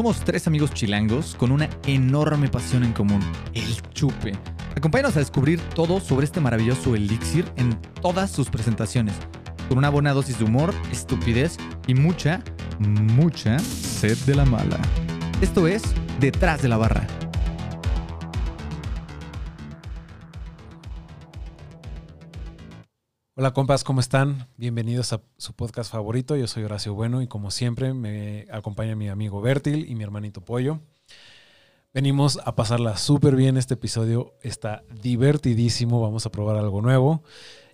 Somos tres amigos chilangos con una enorme pasión en común, el chupe. Acompáñanos a descubrir todo sobre este maravilloso elixir en todas sus presentaciones, con una buena dosis de humor, estupidez y mucha, mucha sed de la mala. Esto es Detrás de la Barra. Hola compas, ¿cómo están? Bienvenidos a su podcast favorito. Yo soy Horacio Bueno y como siempre me acompaña mi amigo Bertil y mi hermanito Pollo. Venimos a pasarla súper bien. Este episodio está divertidísimo. Vamos a probar algo nuevo.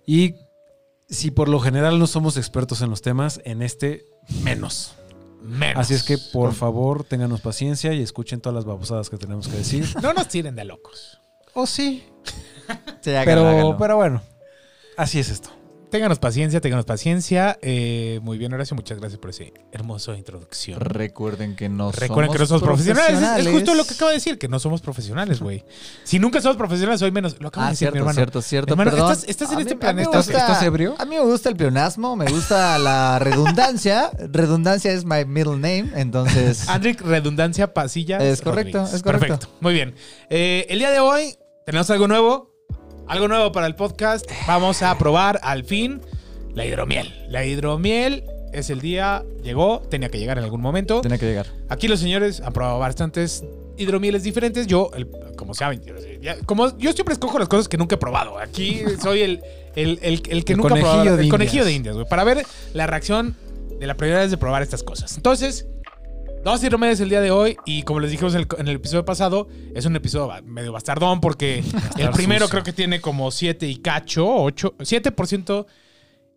Y si por lo general no somos expertos en los temas, en este menos. Menos. Así es que por favor ténganos paciencia y escuchen todas las babosadas que tenemos que decir. No nos tiren de locos. ¿O sí? Pero, háganlo. pero bueno, así es esto. Ténganos paciencia, ténganos paciencia. Eh, muy bien, Horacio, muchas gracias por esa hermosa introducción. Recuerden que no Recuerden que no somos profesionales. Es- Es, justo lo que acabo de decir, que no somos profesionales, güey. Si nunca somos profesionales, hoy menos. Lo acabo Ah, de decir, mi hermano. cierto, cierto. Hermano, Perdón. estás- estás en A este mí- planeta, gusta- ¿estás ebrio? A mí me gusta el pleonasmo, me gusta la redundancia. redundancia es my middle name, entonces... Andrick Redundancia Pasilla. Es correcto, es correcto. Perfecto. Muy bien. Eh, el día de hoy tenemos algo nuevo. Algo nuevo para el podcast. Vamos a probar al fin la hidromiel. La hidromiel es el día, llegó, tenía que llegar en algún momento. Tiene que llegar. Aquí los señores han probado bastantes hidromieles diferentes. Yo, el- como saben, ya- como yo siempre escojo las cosas que nunca he probado. Aquí soy el, el, el- el que nunca ha probado. el conejillo de indias, güey. Para ver la reacción de la primera vez de probar estas cosas. Entonces, dos hidromieles el día de hoy. Y como les dijimos en el, en el episodio pasado, es un episodio ba- medio bastardón porque el primero sucio. creo que tiene como 7 y cacho, 8, 7%.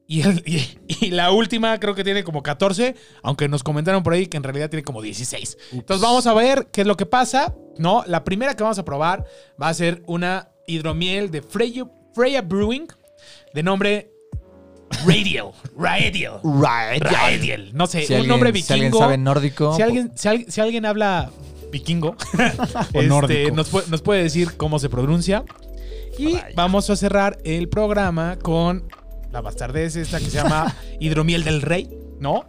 Y, el- y- y la última creo que tiene como 14, aunque nos comentaron por ahí que en realidad tiene como 16. Entonces vamos a ver qué es lo que pasa. No, la primera que vamos a probar va a ser una hidromiel de Freya, Freya Brewing de nombre Radial. Radial. Radial. No sé, Si un alguien, nombre si vikingo. alguien sabe nórdico... Si alguien, si alguien, si alguien habla vikingo, este, nórdico. nos, puede, nos puede decir cómo se pronuncia. Y vamos a cerrar el programa con la bastardez esta que se llama Hidromiel del Rey, ¿no?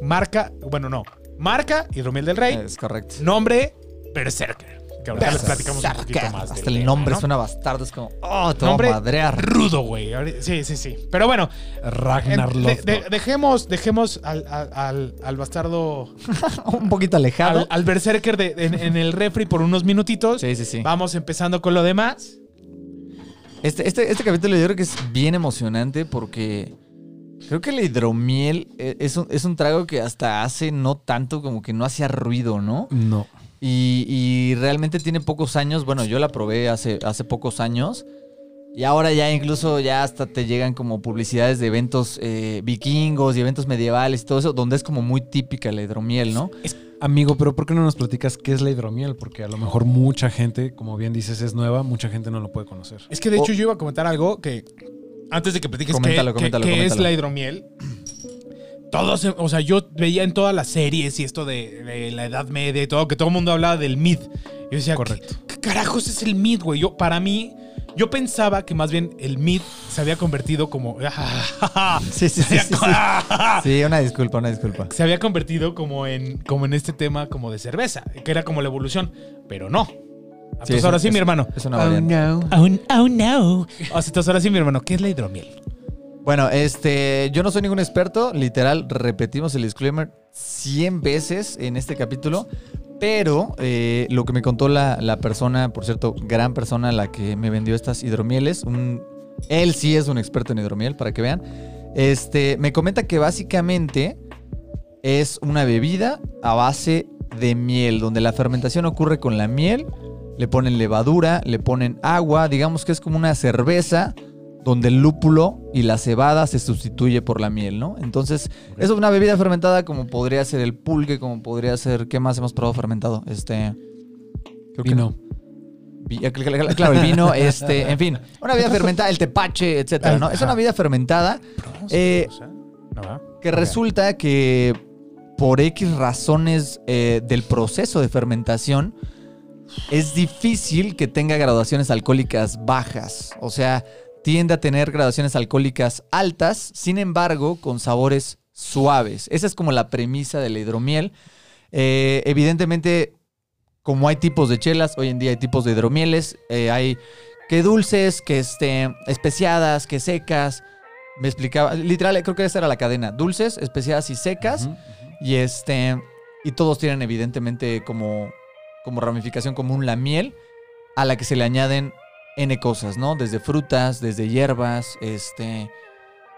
Marca, bueno, no. Marca Hidromiel del Rey. Es correcto. Nombre Berserker. Que ahorita les platicamos un poquito más. Hasta el tema, nombre ¿no? suena bastardo, es como... Oh, te voy a Nombre madrear. rudo, güey. Sí, sí, sí. Pero bueno, Ragnar en- de- de- Lothbrok. dejemos, dejemos al, al- al- al bastardo Un poquito alejado. al, al Berserker de- en, en el refri por unos minutitos. Sí, sí, sí. Vamos empezando con lo demás. Este, este, este capítulo yo creo que es bien emocionante porque creo que la hidromiel e- es un, es un trago que hasta hace no tanto como que no hacía ruido, ¿no? No. Y, y realmente tiene pocos años. Bueno, yo la probé hace, hace pocos años. Y ahora ya incluso ya hasta te llegan como publicidades de eventos eh, vikingos y eventos medievales y todo eso, donde es como muy típica la hidromiel, ¿no? Amigo, pero ¿por qué no nos platicas qué es la hidromiel? Porque a lo mejor mucha gente, como bien dices, es nueva, mucha gente no lo puede conocer. Es que de hecho Oh. yo iba a comentar algo que antes de que platiques qué- Coméntalo, qué, coméntalo, qué es coméntalo. la hidromiel. Todos, o sea, yo veía en todas las series y esto de, de la Edad Media y todo, que todo el mundo hablaba del mid. Yo decía, Correcto. ¿qué, qué carajos es el mid, güey? Yo, para mí, yo pensaba que más bien el mid se había convertido como... Sí, sí, sí. sí, sí. Ah. Sí, una disculpa, una disculpa. se había convertido como en, como en este tema como de cerveza, que era como la evolución, pero no. Entonces es ahora un- sí, es- mi hermano. Es una variante. no. Oh, oh, no. O sea, entonces ahora sí, mi hermano, ¿qué es la hidromiel? Bueno, este, yo no soy ningún experto, literal, repetimos el disclaimer 100 veces en este capítulo, pero eh, lo que me contó la, la persona, por cierto, gran persona, la que me vendió estas hidromieles, un, él sí es un experto en hidromiel, para que vean, este, me comenta que básicamente es una bebida a base de miel, donde la fermentación ocurre con la miel, le ponen levadura, le ponen agua, digamos que es como una cerveza donde el lúpulo y la cebada se sustituye por la miel, ¿no? Entonces, es una bebida fermentada como podría ser el pulque, como podría ser, ¿qué más hemos probado fermentado? Este... creo que- Vino. Vi- eh, cl- cl- Claro, el vino, este, en fin, una bebida fermentada, el tepache, etcétera, ¿no? Es una bebida fermentada Eh, ¿No va? que resulta que por X razones eh, del proceso de fermentación es difícil que tenga graduaciones alcohólicas bajas. O sea, tiende a tener graduaciones alcohólicas altas, sin embargo, con sabores suaves. Esa es como la premisa de la hidromiel. Eh, evidentemente, como hay tipos de chelas, hoy en día hay tipos de hidromieles. eh, hay que dulces, que este, especiadas, que secas. Me explicaba, literal, creo que esa era la cadena. Dulces, especiadas y secas. Y este. Y todos tienen evidentemente como, como ramificación común la miel, a la que se le añaden N cosas, ¿no? Desde frutas, desde hierbas, este.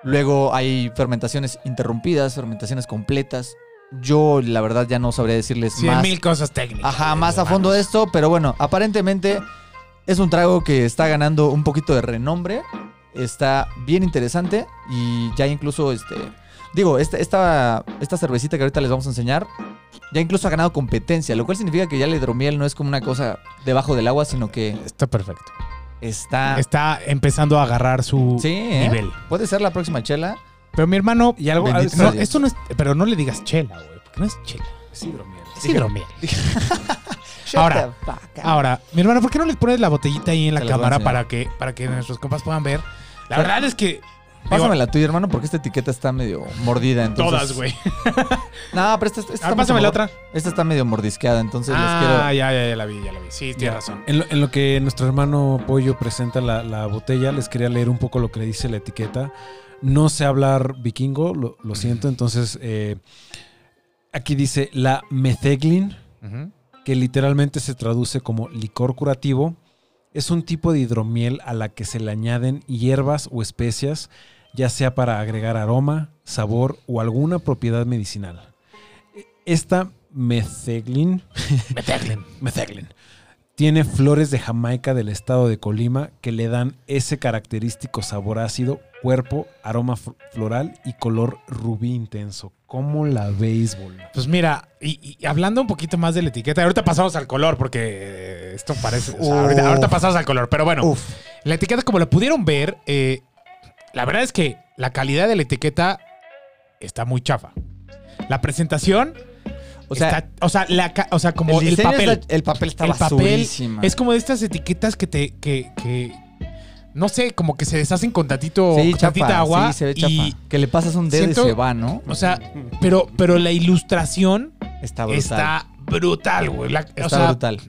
Luego hay fermentaciones interrumpidas, fermentaciones completas. Yo, la verdad, ya no sabría decirles Cien más. mil cosas técnicas. Ajá, más a fondo de esto, pero bueno, aparentemente es un trago que está ganando un poquito de renombre. Está bien interesante y ya incluso, este, digo, esta, esta, esta cervecita que ahorita les vamos a enseñar, ya incluso ha ganado competencia, lo cual significa que ya la hidromiel no es como una cosa debajo del agua, sino que Está perfecto. Está... Está empezando a agarrar su sí, ¿eh? nivel. Puede ser la próxima chela. Pero mi hermano. Y algo. Bendito no, sea Dios. esto no es. Pero no le digas chela, güey. Porque no es chela. Es hidromiel. Es hidromiel. Ahora. Ahora, mi hermano, ¿por qué no les pones la botellita ahí en la cámara para que, para que nuestros compas puedan ver? La verdad es que. Digo, Pásamela tú, hermano, porque esta etiqueta está medio mordida. Entonces... todas, güey. No, pero esta, esta está Ah, pásame la otra. Esta está medio mordisqueada, entonces les Ah, quiero... ya, ya, ya la vi, ya la vi. Sí, tienes razón. En lo, en lo que nuestro hermano Pollo presenta la, la botella, les quería leer un poco lo que le dice la etiqueta. No sé hablar vikingo, lo, lo siento, entonces eh, aquí dice la metheglin, que literalmente se traduce como licor curativo, es un tipo de hidromiel a la que se le añaden hierbas o especias, ya sea para agregar aroma, sabor o alguna propiedad medicinal. Esta metheglin Meterlen. Metheglin. Tiene flores de Jamaica del estado de Colima que le dan ese característico sabor ácido, cuerpo, aroma fl- floral y color rubí intenso. ¿Cómo la béisbol? Pues mira, y, y hablando un poquito más de la etiqueta, ahorita pasamos al color porque esto parece. o sea, ahorita, Uf. ahorita pasamos al color, pero bueno, Uf. la etiqueta, como la pudieron ver, eh, la verdad es que la calidad de la etiqueta está muy chafa. La presentación, O sea, está- o sea, la o sea, como el, papel. está- el papel está el papel es como de estas etiquetas que te, que, que no sé, como que se deshacen con tantito, sí, con chafa, tantita agua. sí, se ve y. Que le pasas un dedo siento- y se va, ¿no? o sea, pero, pero la ilustración Está brutal. está brutal, güey. La- Está o sea, brutal.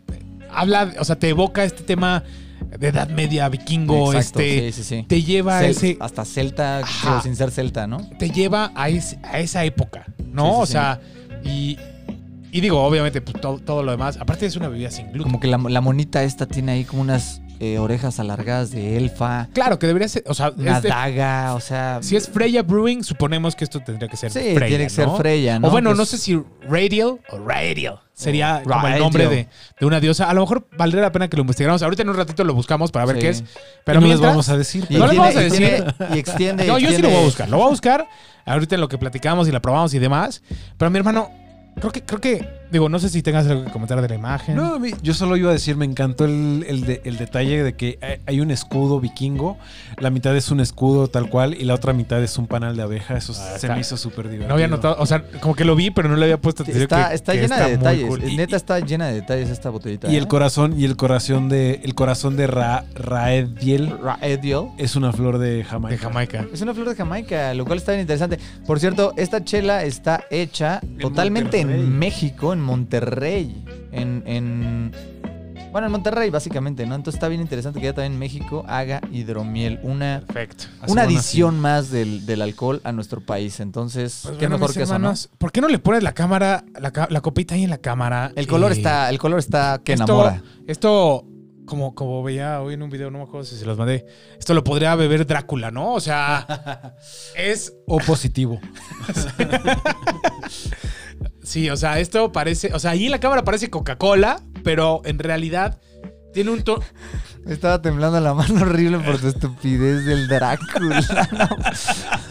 habla, o sea, te evoca este tema de edad media vikingo, Exacto, este, sí, sí, sí. te lleva a ese, Hasta celta, digo, sin ser celta, ¿no? te lleva a, ese- a esa época, ¿no? O sea, y, y digo, obviamente, pues todo, todo lo demás. Aparte es una bebida sin gluten. Como que la, la monita esta tiene ahí como unas eh, orejas alargadas de elfa, Claro, que debería ser, o sea, de- daga, o sea... si es Freya Brewing, suponemos que esto tendría que ser sí, Freya, tiene que ser ¿no? Freya, ¿no? O bueno, no sé si Radial o Radial sería O como el nombre de, de una diosa. A lo mejor valdría la pena que lo investigáramos. Ahorita en un ratito lo buscamos para ver Sí. qué es. Pero no les vamos a decir. Y No les vamos a y decir. tiene- y extiende... No, yo sí lo voy a buscar. Lo voy a buscar ahorita en lo que platicamos y la probamos y demás. Pero mi hermano, creo que, creo que, digo, no sé si tengas algo que comentar de la imagen. No, a mí- yo solo iba a decir, me encantó el, el de- el detalle de que hay- un escudo vikingo, la mitad es un escudo tal cual y la otra mitad es un panal de abeja. Eso Ah, se está. me hizo súper divertido. No había notado, o sea, como que lo vi, pero no le había puesto atención. Está, que- está que llena está de detalles. cool. Y- Neta está llena de detalles esta botellita. Y el ¿eh? corazón, y el corazón de, el corazón de Ra, Raediel Raediel. es una flor de Jamaica. de Jamaica. Es una flor de Jamaica, lo cual está bien interesante. Por cierto, esta chela está hecha totalmente en. México, en Monterrey. En, en- Bueno, en Monterrey, básicamente, ¿no? Entonces está bien interesante que ya también México haga hidromiel. Una, Perfecto. Una adición más del, del alcohol a nuestro país. Entonces, Pues qué bueno, mejor que eso, ¿no? ¿Por qué no le pones la cámara, la, copita ahí en la cámara? El color Y- está, el color está que esto, enamora. Esto, como, como veía hoy en un video, no me acuerdo si se los mandé. Esto lo podría beber Drácula, ¿no? O sea, es. O positivo. Sí, o sea, esto parece. O sea, ahí en la cámara parece Coca-Cola, pero en realidad tiene un tono. Me estaba temblando la mano horrible por tu estupidez del Drácula.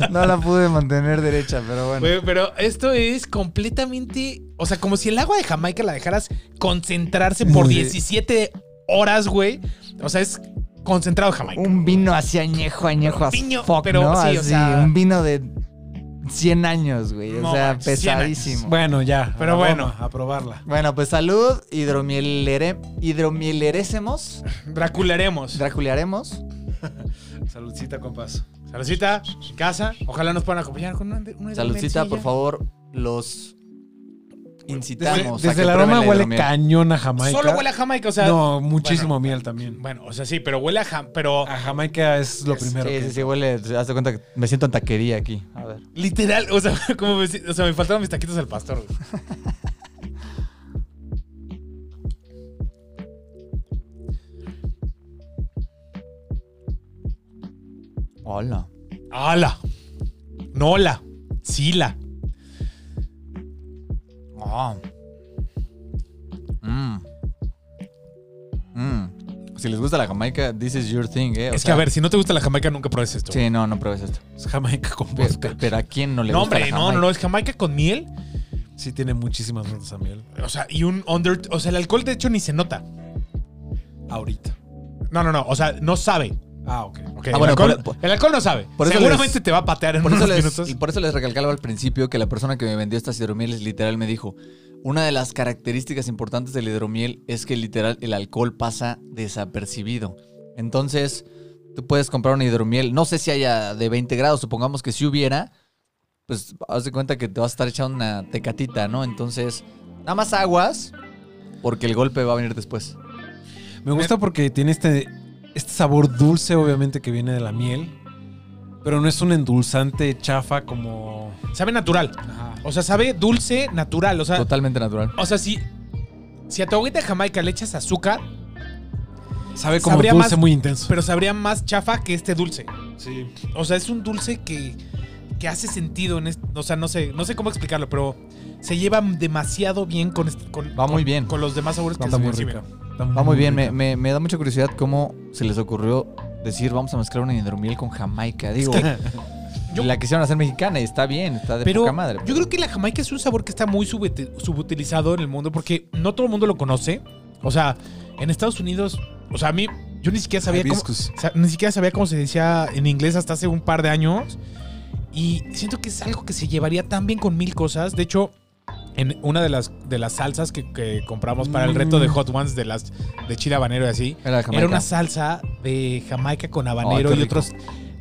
No, no la pude mantener derecha, pero bueno. Pero esto es completamente. O sea, como si el agua de Jamaica la dejaras concentrarse por Sí. 17 horas, güey. O sea, es concentrado Jamaica. Un vino así añejo, añejo, as Viño, fuck, pero ¿no? sí, o Así, sea- un vino de 100 años, güey. O No, sea, 100 pesadísimo. Bueno, ya. Pero bueno. a probarla. Bueno, pues salud, hidromielere, hidromielerésemos, Dracularemos. draculearemos. Saludcita, compas. Saludcita, casa. Ojalá nos puedan acompañar con una, una Saludcita, por favor, los incitamos. Desde, a desde que el aroma huele hidromiel. cañón a Jamaica. Solo huele a Jamaica, o sea. no, muchísimo bueno, miel también. Bueno, o sea, sí, pero huele a Jamaica. Pero A Jamaica es lo Es- primero. Sí, que- sí, sí, huele. Hazte cuenta que me siento en taquería aquí. A ver. literal, o sea, como me, o sea, me faltaron mis taquitos al pastor. Hola. ¡Hala! ¡Nola! ¡Sila! Mm. Mm. Si les gusta la Jamaica, this is your thing, ¿eh? O es que a ver, si no te gusta la Jamaica, nunca pruebes esto. Sí, no, no pruebes esto. Es Jamaica con vodka. pe- Pero, a quién no le no, gusta hombre, la no, Jamaica? no, no, es Jamaica con miel. Sí, tiene muchísimas notas a miel. O sea, y un under. O sea, el alcohol, de hecho, ni se nota. Ahorita. No, no, no. O sea, no sabe. Ah, ok. Ok, Ah, el, bueno, alcohol, por- por- el alcohol no sabe. por eso Seguramente les- te va a patear en Por eso, unos les, minutos. y por eso les recalcaba al principio que la persona que me vendió estas hidromieles literal me dijo, una de las características importantes del hidromiel es que literal el alcohol pasa desapercibido. Entonces, tú puedes comprar una hidromiel, no sé si haya de 20 grados, supongamos que si hubiera, pues haz de cuenta que te vas a estar echando una tecatita, ¿no? Entonces, nada más aguas, porque el golpe va a venir después. Me gusta porque tiene este, este sabor dulce, obviamente, que viene de la miel. Pero no es un endulzante chafa como. Sabe natural. O sea, sabe dulce, natural. O sea, Totalmente natural. o sea si, si a tu agüita de Jamaica le echas azúcar, Sabe como Sabría dulce más- muy intenso. pero sabría más chafa que este dulce. sí. O sea, es un dulce que, que hace sentido en este. O sea, no sé, no sé cómo explicarlo, pero se lleva demasiado bien con, este- con, Va muy con- bien. con los demás sabores que se muy Va muy bien, me, me- me da mucha curiosidad cómo se les ocurrió decir vamos a mezclar una hidromiel con Jamaica. Digo, Yo- la quisieron hacer mexicana y está bien, está de Pero poca madre. yo creo que la Jamaica es un sabor que está muy subuti- subutilizado en el mundo porque no todo el mundo lo conoce. O sea, en Estados Unidos, o sea, a mí, yo ni siquiera sabía cómo, Hibiscus. o sea, ni siquiera sabía cómo se decía en inglés hasta hace un par de años. Y siento que es algo que se llevaría tan bien con mil cosas. De hecho, en una de las, de las salsas que, que compramos para el reto de Mm. Hot Ones de las de chile habanero y así, Era una salsa de Jamaica con habanero y otros.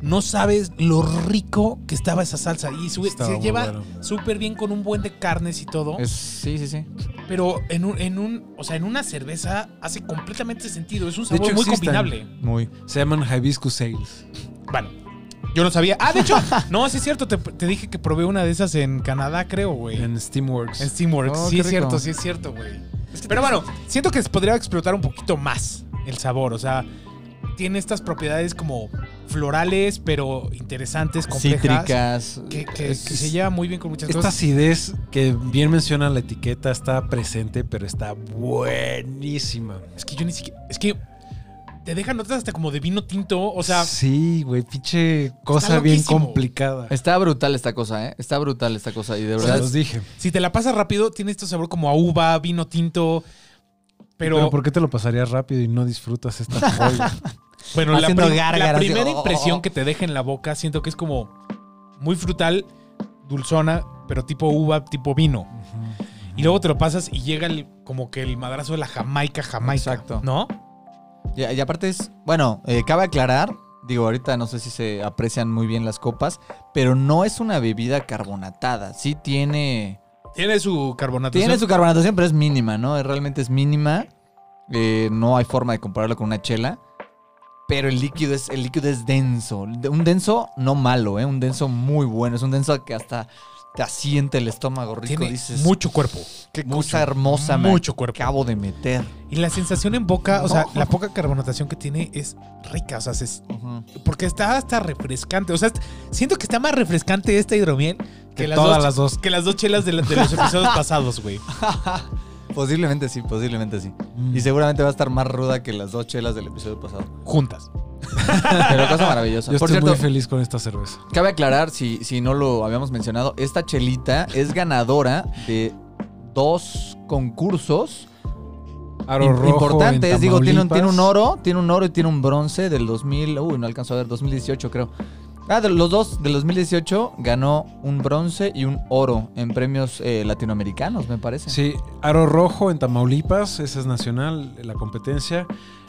No sabes lo rico que estaba esa salsa. Y su- se lleva bueno. súper bien con un buen de carnes y todo. Es- sí, sí, sí. Pero en un, en un, o sea, en una cerveza hace completamente sentido. Es un sabor hecho, muy existen. combinable. Muy. Se llaman Hibiscus Sales. Bueno, yo no sabía. Ah, de hecho, no, sí es cierto. Te, te dije que probé una de esas en Canadá, creo, güey. En, En Steamworks. Steamworks. Oh, sí es cierto, sí es cierto, güey. Pero bueno, siento que se podría explotar un poquito más el sabor. O sea, tiene estas propiedades como florales, pero interesantes, complejas. Cítricas. Que, que- Es- que se lleva muy bien con muchas Esta cosas. acidez que bien menciona la etiqueta está presente, pero está buenísima. Es que yo ni siquiera. Es que te dejan notas hasta como de vino tinto. O sea, sí, güey, pinche cosa bien complicada. Está brutal esta cosa, ¿eh? Está brutal esta cosa. Y de Se verdad. los dije. si te la pasas rápido, tiene este sabor como a uva, vino tinto. Pero, Pero, ¿por qué te lo pasarías rápido y no disfrutas esta joya? bueno, la, prim- primera oh, impresión oh, oh. que te deja en la boca, siento que es como muy frutal, dulzona, pero tipo uva, tipo vino. Y luego te lo pasas y llega el, como que el madrazo de la Jamaica, Jamaica. Exacto. ¿No? Y, y aparte es. Bueno, eh, cabe aclarar. Digo, ahorita no sé si se aprecian muy bien las copas, pero no es una bebida carbonatada. Sí tiene. Tiene su carbonatación. Tiene su carbonatación, pero es mínima, ¿no? Realmente es mínima. Eh, no hay forma de compararlo con una chela. Pero el líquido es, el líquido es denso. De- Un denso no malo, ¿eh? Un denso muy bueno. Es un denso que hasta te asiente el estómago rico. Tiene Dices, mucho cuerpo. qué mucho, cosa hermosa me mucho cuerpo. acabo de meter. Y la sensación en boca, o sea, la poca carbonatación que tiene es rica. O sea, es- porque está hasta refrescante. O sea, siento que está más refrescante esta hidromiel que, Que las, todas dos, las dos. que las dos chelas de, la- de los episodios pasados, güey. Posiblemente sí, posiblemente sí. Mm. Y seguramente va a estar más ruda que las dos chelas del episodio pasado. Juntas. Pero cosa maravillosa. Yo Por estoy cierto, muy feliz con esta cerveza. cabe aclarar, si, si no lo habíamos mencionado, esta chelita es ganadora de dos concursos Aro im- rojo importantes. Digo, tiene un, tiene un oro, tiene un oro y tiene un bronce del 2000. Uy, no alcanzo a ver, 2018 creo. Ah, de los dos del 2018 ganó un bronce y un oro en premios eh, latinoamericanos, me parece. Sí, Aro Rojo en Tamaulipas, esa es nacional, la competencia.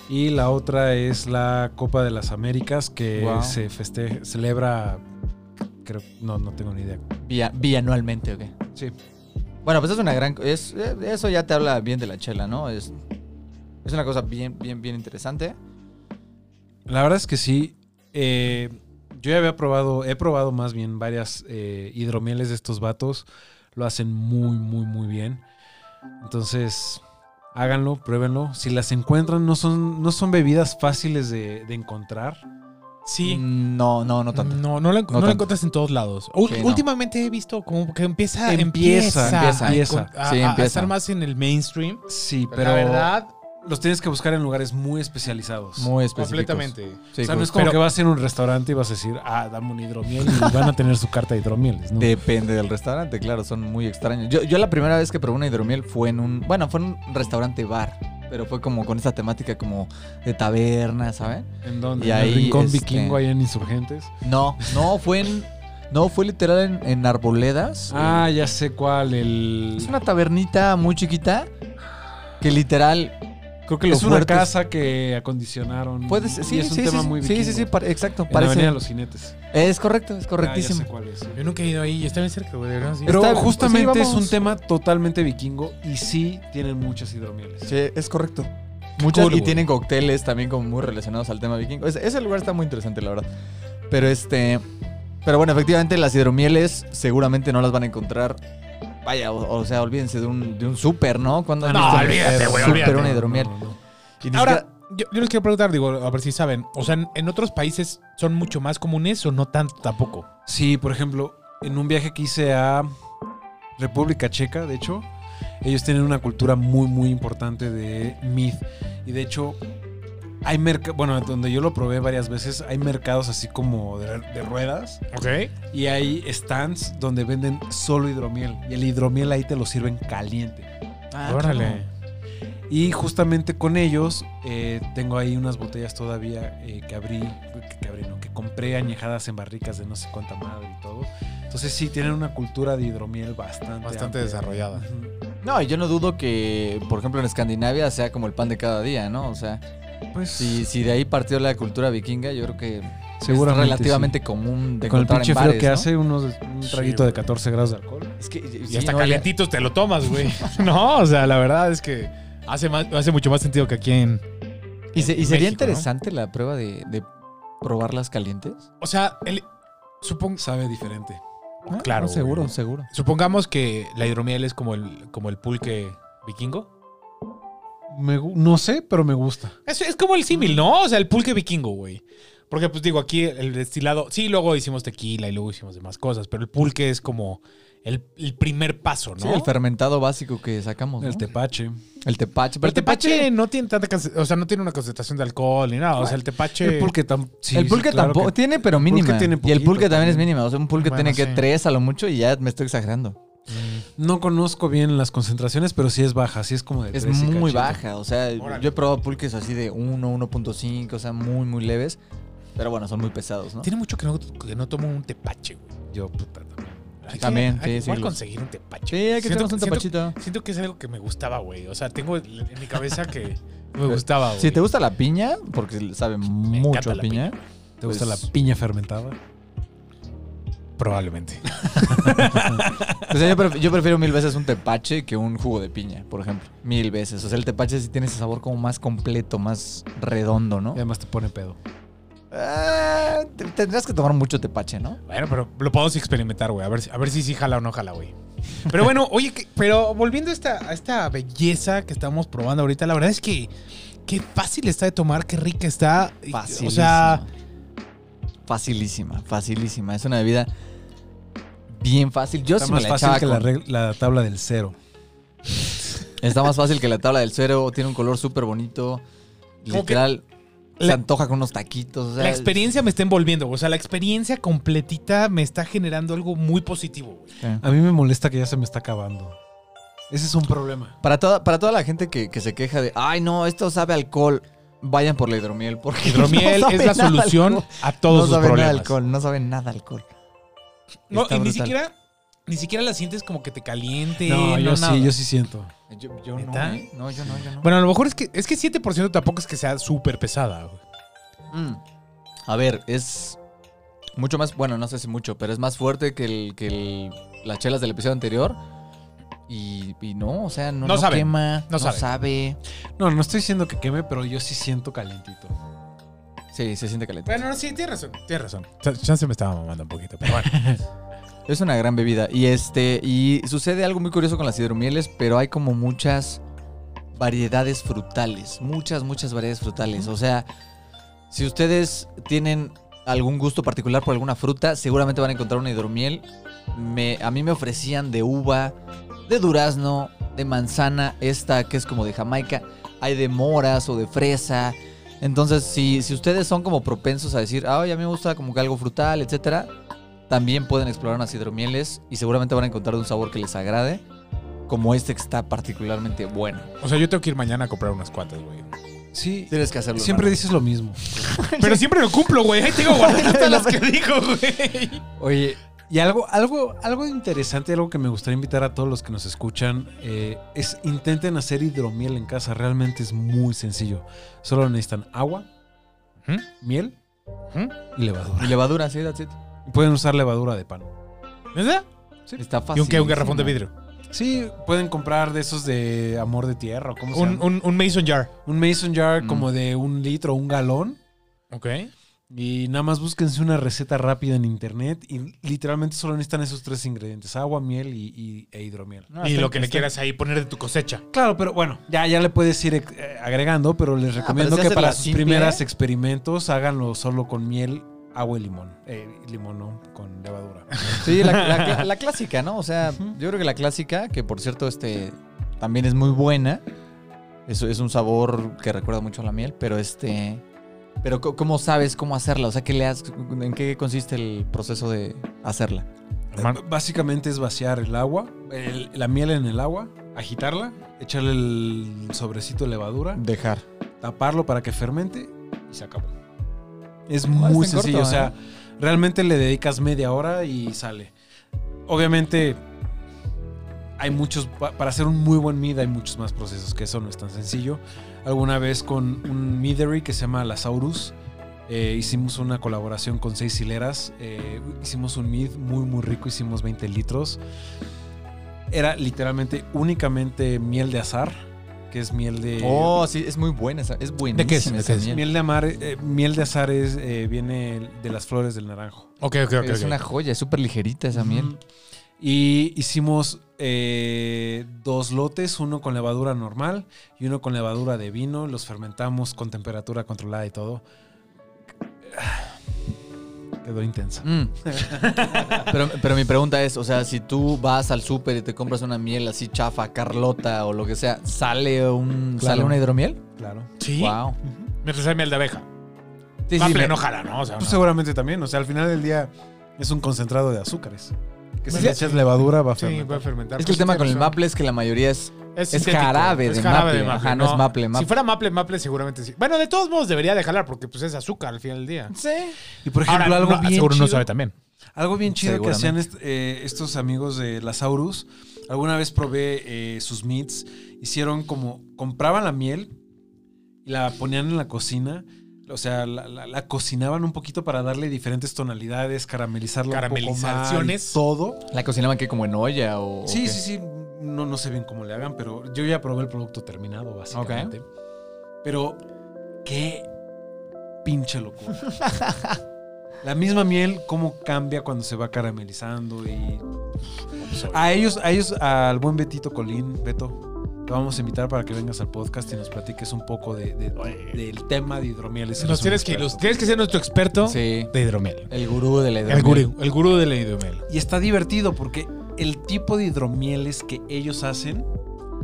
Y la otra es la Copa de las Américas que Wow. se festeja, celebra, creo, no, no tengo ni idea. Vía- bianualmente, ¿ok? Sí. Bueno, pues es una gran... Es, eh, eso ya te habla bien de la chela, ¿no? Es, es una cosa bien, bien, bien interesante. La verdad es que sí. eh, yo ya había probado, he probado más bien varias eh, hidromieles de estos vatos. Lo hacen muy, muy, muy bien. Entonces, háganlo, pruébenlo. Si las encuentran, no son, no son bebidas fáciles de, de encontrar. Sí. No, no, no tanto. No, no la, no la tanto. encuentras en todos lados. U- Sí, no. Últimamente he visto como que empieza, Empieza, empieza, empieza, a- a, sí, a empieza. estar más en el mainstream. Sí, Pero pero la verdad, los tienes que buscar en lugares muy especializados. Muy específicos. completamente. Sí, o sea, no es como Pero- que vas a ir a un restaurante y vas a decir, ah, dame un hidromiel y van a tener su carta de hidromieles, ¿no? Depende del restaurante, claro, son muy extraños. Yo, yo la primera vez que probé una hidromiel fue en un, bueno, fue en un restaurante bar, pero fue como con esta temática como de taberna, ¿saben? ¿En dónde? Y ¿En el ahí, rincón este- vikingo ahí en Insurgentes? No, no, fue en, no, fue literal en, en Arboledas. Ah, ya sé cuál, el... Es una tabernita muy chiquita que literal, creo que lo Es una fuerte casa que acondicionaron. Puede ser, sí, y es un sí, tema sí, muy sí, vikingo. sí, sí, exacto, En la parece. De los Jinetes. Es correcto, es Ah, correctísimo. ya sé cuál es. Yo nunca he ido ahí y está bien cerca, güey. Pero Está- justamente sí, es un tema totalmente vikingo y sí tienen muchas hidromieles. Sí, es correcto. Muchas cool, y tienen cócteles también como muy relacionados al tema vikingo. Ese, ese lugar está muy interesante, la verdad. Pero este. Pero bueno, efectivamente, las hidromieles seguramente no las van a encontrar. Vaya, o, o sea, olvídense de un, de un súper, ¿no? Cuando No, olvídate, un güey, súper olvídate. una hidromiel. No, no, no. Ahora, yo, yo les quiero preguntar, digo, a ver si saben. O sea, en, en otros países son mucho más comunes o no tanto tampoco. Sí, por ejemplo, en un viaje que hice a República Checa, de hecho, ellos tienen una cultura muy, muy importante de mead. Y de hecho, hay mercados, bueno, donde yo lo probé varias veces, hay mercados así como de, de ruedas Ok. y hay stands donde venden solo hidromiel. Y el hidromiel ahí te lo sirven caliente. Ah, Órale. Y justamente con ellos eh, tengo ahí unas botellas todavía eh, que abrí, que, que abrí, no, que compré añejadas en barricas de no sé cuánta madre y todo. Entonces sí, tienen una cultura de hidromiel bastante Bastante amplia. desarrollada. No, y yo no dudo que, por ejemplo, en Escandinavia sea como el pan de cada día, ¿no? O sea, Pues si, si de ahí partió la cultura vikinga, yo creo que seguramente es relativamente común de. Con el pinche en frío que ¿no? hace, unos, un Sí, traguito de güey. 14 grados de alcohol. Es que, Y sí, hasta no, ya- te lo tomas, güey. no, o sea, la verdad es que hace, más, hace mucho más sentido que aquí en... ¿Y, se- y sería México, ¿no? interesante la prueba de, de probarlas calientes? O sea, el, supong- Sabe diferente. Ah, Claro, no, seguro, güey. seguro. supongamos que la hidromiel es como el, como el pulque vikingo. Me no sé, pero me gusta. Es, es como el símil, ¿no? O sea, el pulque vikingo, güey. Porque, pues digo, aquí el destilado. Sí, luego hicimos tequila y luego hicimos demás cosas, pero el pulque es como el, el primer paso, ¿no? Sí, el fermentado básico que sacamos, ¿no? El tepache. El tepache. pero el tepache no tiene tanta o sea, no tiene una concentración de alcohol ni nada. O sea, el tepache. El pulque tam- sí, el sí, pulque claro tampoco que- tiene, pero mínima. tiene y el pulque también es mínima. O sea, un pulque Bueno, tiene que sí. tres a lo mucho y ya me estoy exagerando. Mm. No conozco bien las concentraciones, pero sí es baja. Sí es como de Es muy cachito. baja. O sea, Órale. yo he probado pulques así de 1, 1.5, o sea, muy, muy leves. Pero bueno, son muy pesados, ¿no? Tiene mucho que no, que no tomo un tepache, güey. Yo, puta, también. Hay que- También, hay- sí, sí, los- conseguir un tepache. Sí, hay que Siento- tener un tepachito. Siento que es algo que me gustaba, güey. O sea, tengo en mi cabeza que me gustaba, güey. Si te gusta la piña, porque sabe mucho a la piña. ¿Te gusta Pues- la piña fermentada? Probablemente. O sea, yo, pref- yo prefiero mil veces un tepache que un jugo de piña, por ejemplo. Mil veces. O sea, el tepache sí tiene ese sabor como más completo, más redondo, ¿no? Y además te pone pedo. Ah, te- tendrías que tomar mucho tepache, ¿no? Bueno, pero lo podemos experimentar, güey. A ver, si- a ver si sí jala o no jala, güey. Pero bueno, oye, que- pero volviendo a esta, a esta belleza que estamos probando ahorita, la verdad es que qué fácil está de tomar, qué rica está. Facilísima. O sea, Facilísima, facilísima. Es una bebida bien fácil. Yo Está sí me más la fácil echaba que la, con- reg- la tabla del cero. Está más fácil que la tabla del cero. Tiene un color súper bonito. Literal. Se la- antoja con unos taquitos. o sea, la experiencia me está envolviendo. O sea, la experiencia completita me está generando algo muy positivo, güey. Sí. A mí me molesta que ya se me está acabando. Ese es un problema. Para toda, para toda la gente que, que se queja de, ay, no, esto sabe alcohol, vayan por la hidromiel. Porque Hidromiel no es la nada a solución alcohol. a todos no sus sabe nada problemas. alcohol, no sabe nada alcohol. No, y ni siquiera, ni siquiera la sientes como que te caliente. No, yo nada. sí, yo sí siento. Yo, yo no. ¿eh? No, yo no, yo no. Bueno, a lo mejor es que es que 7% tampoco es que sea súper pesada, güey. Mm. A ver, es mucho más, bueno, no sé si mucho, pero es más fuerte que, el, que el- las chelas del episodio anterior. y, y no, o sea, no, No no saben, quema, no sabe. No, no estoy diciendo que queme, pero yo sí siento calientito. Sí, se siente caliente. Bueno, sí, tienes razón. Tienes razón. Ch- Chance me estaba mamando un poquito, pero bueno. Es una gran bebida. Y este. Y sucede algo muy curioso con las hidromieles, pero hay como muchas variedades frutales. Muchas, muchas variedades frutales. O sea, si ustedes tienen algún gusto particular por alguna fruta, seguramente van a encontrar una hidromiel. Me, a mí me ofrecían de uva, de durazno, de manzana, esta que es como de Jamaica. Hay de moras o de fresa. Entonces, si, si ustedes son como propensos a decir, ay, a mí me gusta como que algo frutal, etcétera, también pueden explorar unas hidromieles y seguramente van a encontrar un sabor que les agrade, como este que está particularmente bueno. O sea, yo tengo que ir mañana a comprar unas cuantas, güey. Sí, Tienes que hacerlo. siempre hermano. dices lo mismo. Pero siempre lo cumplo, güey. Ahí tengo guardadas todas las que digo, güey. Oye, y algo, algo, algo interesante, algo que me gustaría invitar a todos los que nos escuchan, eh, es intenten hacer hidromiel en casa. Realmente es muy sencillo. Solo necesitan agua, Ujú. miel Ujú. y levadura. Y levadura, sí, that's it. Pueden usar levadura de pan. ¿Verdad? Está Y fácil. un, qué, un garrafón de vidrio. Sí, pueden comprar de esos de amor de tierra o cómo se Un, llama? un, un mason jar. Un mason jar Mm. como de un litro, un galón. Ok. Y nada más búsquense una receta rápida en internet y literalmente solo necesitan esos tres ingredientes, agua, miel y, y- e hidromiel. No, y lo que le quieras ahí poner de tu cosecha. Claro, pero bueno, ya, ya le puedes ir eh, agregando, pero les recomiendo pero si que para sus simple. primeras experimentos háganlo solo con miel, agua y limón. Eh, limón no, con levadura. Sí, la, la cla- la clásica, ¿no? O sea, yo creo que la clásica, que por cierto, este también es muy buena. Eso es un sabor que recuerda mucho a la miel, pero este. Pero ¿cómo sabes cómo hacerla? O sea, ¿qué le has, ¿en qué consiste el proceso de hacerla? Eh, Básicamente es vaciar el agua, el- la miel en el agua, agitarla, echarle el sobrecito de levadura, Dejar. taparlo para que fermente y se acabó. Es muy sencillo, corto, o sea, ¿eh? realmente le dedicas media hora y sale. Obviamente hay muchos, pa- para hacer un muy buen mid hay muchos más procesos, que eso no es tan sencillo. Alguna vez con un midery que se llama la Saurus, eh, hicimos una colaboración con seis hileras, eh, hicimos un mid muy muy rico, hicimos 20 litros. Era literalmente únicamente miel de azar, que es miel de... Oh, sí, es muy buena esa. Es buenísima ¿De qué es? esa ¿De qué es? miel. Miel de, amar, eh, miel de azar es, eh, viene de las flores del naranjo. Ok, ok, ok. Es una joya, es súper ligerita esa miel. Y hicimos eh, dos lotes, uno con levadura normal y uno con levadura de vino. Los fermentamos con temperatura controlada y todo. Quedó intensa. Mm. pero, pero mi pregunta es, o sea, si tú vas al súper y te compras una miel así chafa, Carlota o lo que sea, ¿sale un Claro. sale una hidromiel? Claro. Sí. Wow. Mientras hay miel de abeja. Sí, sí, me- no jala, ¿no? O sea, Tú no. seguramente también. O sea, al final del día es un concentrado de azúcares. Que si Sí. le echas levadura va a Sí, fermentar. va a fermentar. Es que el Pues tema sí, con el maple es que la mayoría es... Es sintético, jarabe de maple. Ajá, no es maple, maple. Si fuera maple, maple seguramente sí. Bueno, de todos modos debería de jalar porque pues es azúcar al final del día. Sí. Y por ejemplo, Ahora, algo no, bien seguro no chido- sabe también. Algo bien chido que hacían est- eh, estos amigos de la Saurus. Alguna vez probé eh, sus meats. Hicieron como. Compraban la miel y la ponían en la cocina. O sea, la, la- la cocinaban un poquito para darle diferentes tonalidades, caramelizarla un poco más. Caramelizaciones. Todo. ¿La cocinaban que como en olla o...? Sí, o qué? sí, sí. No, no sé bien cómo le hagan, pero yo ya probé el producto terminado, básicamente. Pero, qué pinche locura. La misma miel, cómo cambia cuando se va caramelizando y... A ellos, a ellos, al buen Betito Colín, Beto, te vamos a invitar para que vengas al podcast y nos platiques un poco de, de- del tema de hidromieles. Nos tienes que, ilus- tienes que ser nuestro experto Sí. de hidromiel. El gurú de la El hidromiel. gurú, el gurú de la hidromiel. Y está divertido porque el tipo de hidromieles que ellos hacen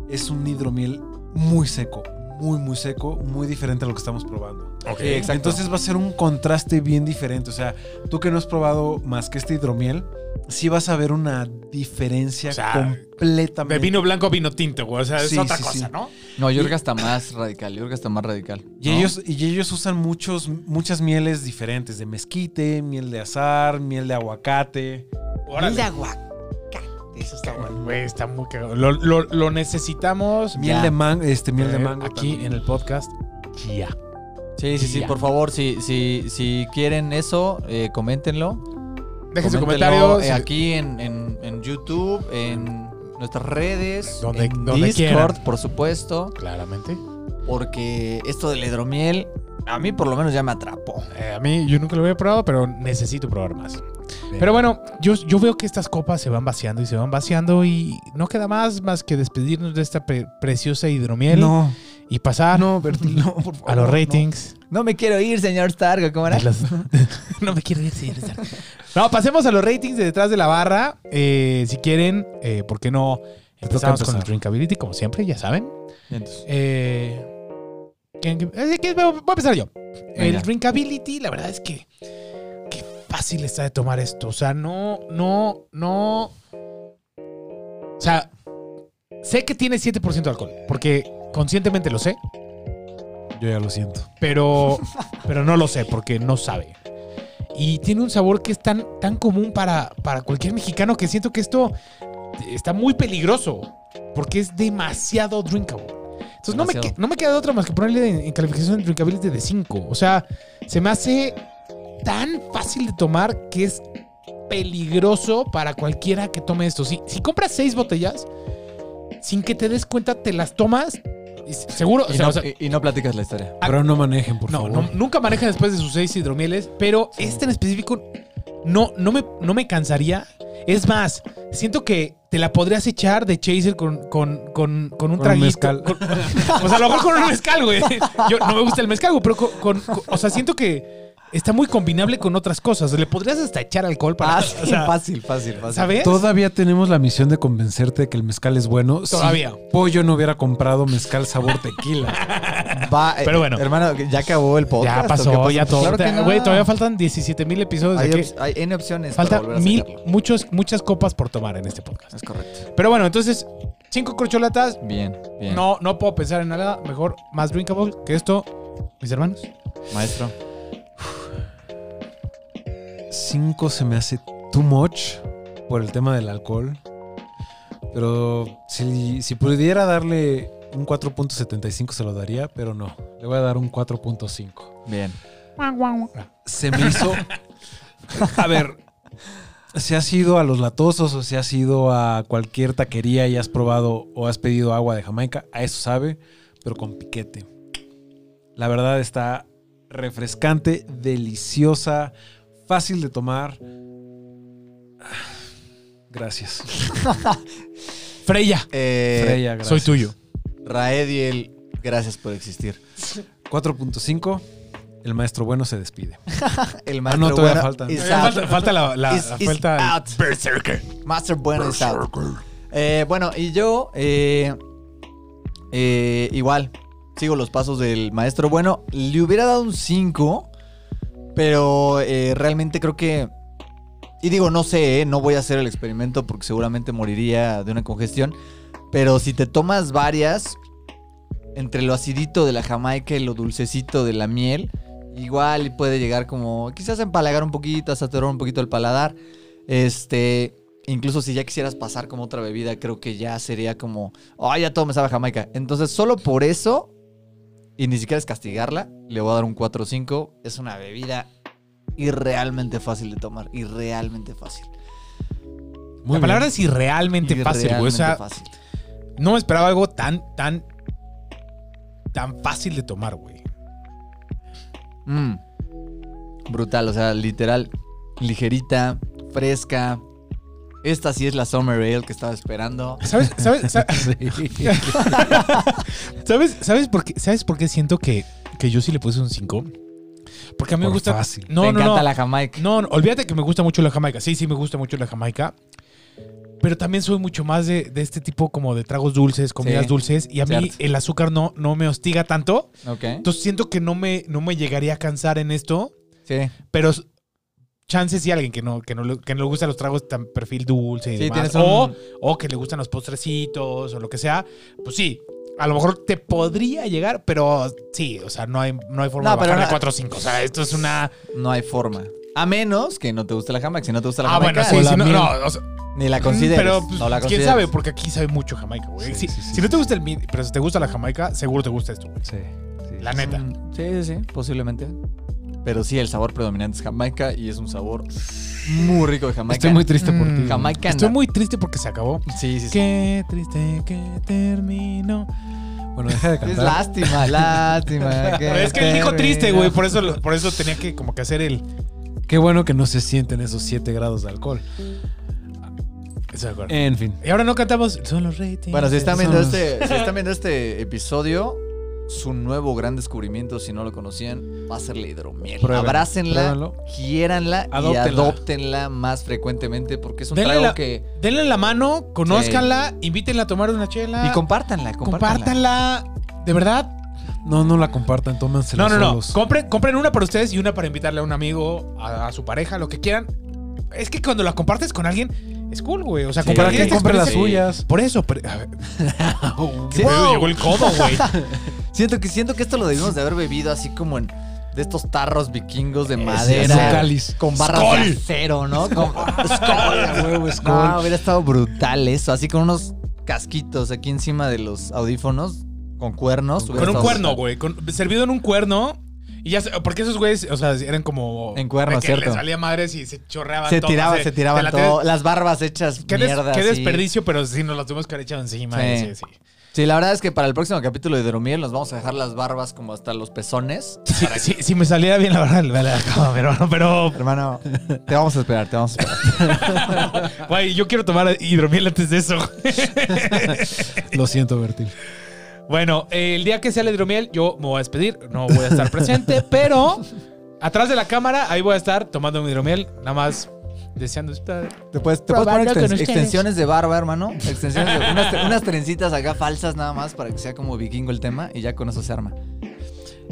es un hidromiel muy seco, muy, muy seco, muy diferente a lo que estamos probando. Exacto. Entonces va a ser un contraste bien diferente. O sea, tú que no has probado más que este hidromiel, sí vas a ver una diferencia O sea, completamente. De vino blanco a vino tinto, güey. O sea, es Sí, otra sí, cosa, sí. ¿no? No, yo creo que hasta más radical. Yo creo que hasta más radical. Y ¿no? ellos, y ellos usan muchos, muchas mieles diferentes, de mezquite, miel de azar, miel de aguacate. Órale. aguacate, eso está bueno. Güey, está muy cagado. Lo, lo- lo necesitamos. Miel Ya. de mango, este miel de mango. Aquí también. en el podcast. Ya. Sí, sí, sí. Por favor, si, si, si quieren eso, eh, coméntenlo. Dejen su Coméntenlo, comentario. eh, aquí en, en- en YouTube, en nuestras redes, Donde- en donde Discord, quieran. por supuesto, Claramente. porque esto del hidromiel a mí por lo menos ya me atrapó. Eh, a mí, yo nunca lo había probado, pero necesito probar más. Pero bueno, yo, yo veo que estas copas se van vaciando y se van vaciando y no queda más más que despedirnos de esta pre- preciosa hidromiel No, y pasar no, Bertil, no, por favor. a los ratings. No me quiero ir, señor Stargo, ¿cómo era? los- no me quiero ir, señor Stark. No, pasemos a los ratings de detrás de la barra. Eh, si quieren, eh, ¿por qué no? Empezamos con el drinkability, como siempre, ya saben. Entonces, Eh, ¿quién- quién- eh, ¿quién- voy a empezar yo. El Venga. drinkability, la verdad es que qué fácil está de tomar esto. O sea, no, no, no. O sea, sé que tiene 7% de alcohol, porque conscientemente lo sé, Yo ya lo siento. pero, pero no lo sé porque no sabe. Y tiene un sabor que es tan, tan común para, para cualquier mexicano que siento que esto está muy peligroso porque es demasiado drinkable. Entonces no me, no me queda de otra más que ponerle en, en calificación de drinkability de 5. O sea, se me hace tan fácil de tomar que es peligroso para cualquiera que tome esto. Si, si compras 6 botellas, sin que te des cuenta, te las tomas. Y seguro, o y, sea, no, o sea, y- y no platicas la historia. Ah, Pero no manejen, por no, favor. no, nunca maneja después de sus seis hidromieles, pero este en específico no, no, me, no me cansaría. Es más, siento que te la podrías echar de chaser con, con, con, con un Con un traguito. mezcal. con- o sea, a lo mejor con un mezcal, güey. Yo no me gusta el mezcal, güey, pero con, con- con- o sea, siento que está muy combinable con otras cosas. Le podrías hasta echar alcohol para... Ah, sí, o sea, fácil, fácil, fácil. ¿Sabes? Todavía tenemos la misión de convencerte de que el mezcal es bueno. Si Todavía. Pollo no hubiera comprado mezcal sabor tequila. Va, eh, Pero bueno. Hermano, ya acabó el podcast. Ya ¿o pasó, pasó? ya todo. Claro que no. Güey, todavía faltan 17 mil episodios. hay, de op- hay N opciones. falta para volver a mil, muchos, muchas copas por tomar en este podcast. Es correcto. Pero bueno, entonces, cinco corcholatas. Bien, bien. No, no puedo pensar en nada mejor, más drinkable que esto, mis hermanos. Maestro. Cinco se me hace too much por el tema del alcohol. Pero si, si pudiera darle un 4.75 se lo daría, pero no. Le voy a dar un 4.5. Bien. Se me hizo... A ver, si has ido a los latosos o si has ido a cualquier taquería y has probado o has pedido agua de Jamaica, a eso sabe, pero con piquete. La verdad está refrescante, deliciosa, fácil de tomar. Gracias. Freya, Eh, Freya, gracias. soy tuyo. Raediel, gracias por existir. 4.5. El maestro bueno se despide. El maestro no, todavía bueno Falta, out. falta la, la- Is- la is falta- out. Master bueno is out. Eh, bueno, y yo, eh, eh, igual, sigo los pasos del maestro bueno. Le hubiera dado un 5, pero eh, realmente creo que... Y digo, no sé, eh, no voy a hacer el experimento porque seguramente moriría de una congestión. Pero si te tomas varias, entre lo acidito de la jamaica y lo dulcecito de la miel, igual puede llegar como quizás empalagar un poquito, saturar un poquito el paladar. Este, incluso si ya quisieras pasar como otra bebida, creo que ya sería como, oh, ya todo me sabe jamaica. Entonces, solo por eso, y ni siquiera es castigarla, le voy a dar un 4 o 5. Es una bebida irrealmente fácil de tomar, irrealmente fácil. Muy la palabra bien. es irrealmente fácil, güey. O sea, Irrealmente fácil. no me esperaba algo tan, tan, tan fácil de tomar, güey. Mm. Brutal, o sea, literal, ligerita, fresca. Esta sí es la Summer Ale que estaba esperando. ¿Sabes, sabes, sa- ¿sabes, sabes por qué, ¿sabes por qué siento que, que yo sí le puse un 5? Porque a mí me gusta. fácil. No, Me no, encanta no. la Jamaica. No, no, olvídate que me gusta mucho la Jamaica. Sí, sí, me gusta mucho la Jamaica. Pero también soy mucho más de, de este tipo como de tragos dulces, comidas Sí, dulces. Y a mí el azúcar no, no me hostiga tanto. Ok. Entonces siento que no me, no me llegaría a cansar en esto. Sí. Pero chances si alguien que no, que no, le- que no le gustan los tragos tan perfil dulce y Sí, demás. tienes un- O, o que le gustan los postrecitos o lo que sea. Pues sí. A lo mejor te podría llegar, pero sí, o sea, no hay, no hay forma No, de bajarle no- 4 o 5. O sea, esto es una. No hay forma. A menos que no te guste la Jamaica. Si no te gusta la Ah, bueno, Jamaica, sí, o la sí, no, no, o sea, ni la consideres. Pero pues, no la quién consideres. sabe, porque aquí sabe mucho Jamaica, güey. Sí, si, sí, si no te gusta el mid, pero si te gusta la Jamaica, seguro te gusta esto, güey. Sí. La neta. Sí, sí, sí, posiblemente. Pero sí, el sabor predominante es Jamaica y es un sabor muy rico de Jamaica. Estoy muy triste por ti. Mm, Jamaica Estoy muy triste porque se acabó. Sí, sí, sí. Qué triste que terminó. Bueno, deja de Es cantar. lástima, lástima. Pero es que él dijo triste, güey. Por eso, lo- por eso tenía que como que hacer el. Qué bueno que no se sienten esos 7 grados de alcohol. Estoy de acuerdo. En fin. Y ahora no cantamos. Son los ratings. Bueno, si están viendo este, si están viendo este episodio, su nuevo gran descubrimiento, si no lo conocían, va a ser la hidromiel. Pruébenlo, Abrácenla, pruébenlo. quiéranla y Adóptenla. más frecuentemente porque es un Denle trago la- que... Denle la mano, conózcanla, invítenla a tomar una chela. Y compártanla, compártanla. compártanla. De verdad. No, no la compartan, tómansela No, no, no. solos. Compren, compren una para ustedes y una para invitarle a un amigo, a, a su pareja, lo que quieran. Es que cuando la compartes con alguien, es cool, güey. O sea, Sí. Que compre las suyas. Por eso, pero, a ver, Sí. Wow, llegó el codo, güey. Siento que, siento que esto lo debimos de haber bebido así como en... De estos tarros vikingos de madera. Con barras Skol. de acero, ¿no? Con, huevo, Skol. No, hubiera estado brutal eso. Así con unos casquitos aquí encima de los audífonos. Con cuernos. Con un cuerno, güey. servido en un cuerno. Y ya porque esos güeyes, o sea, eran como. En cuerno, de que cierto. Les salía madres y se chorreaban Se así, se te tiraban la todo. Las barbas hechas Qué, des- qué desperdicio, pero sí nos las tuvimos que haber echado encima. Sí. Sí, sí. Sí, la verdad es que para el próximo capítulo de Hidromiel nos vamos a dejar las barbas como hasta los pezones. Sí, sí, si me saliera bien, la verdad, me la acabo, pero, pero, Hermano, te vamos a esperar, te vamos a esperar. güey, yo quiero tomar hidromiel antes de eso. Lo siento, Bertil. Bueno, eh, el día que sea el hidromiel, yo me voy a despedir, no voy a estar presente, pero atrás de la cámara, ahí voy a estar tomando mi hidromiel, nada más deseando estar. Te puedes, te puedes poner extens- extensiones de barba, hermano. Extensiones de- unas, unas trencitas acá falsas nada más para que sea como vikingo el tema y ya con eso se arma.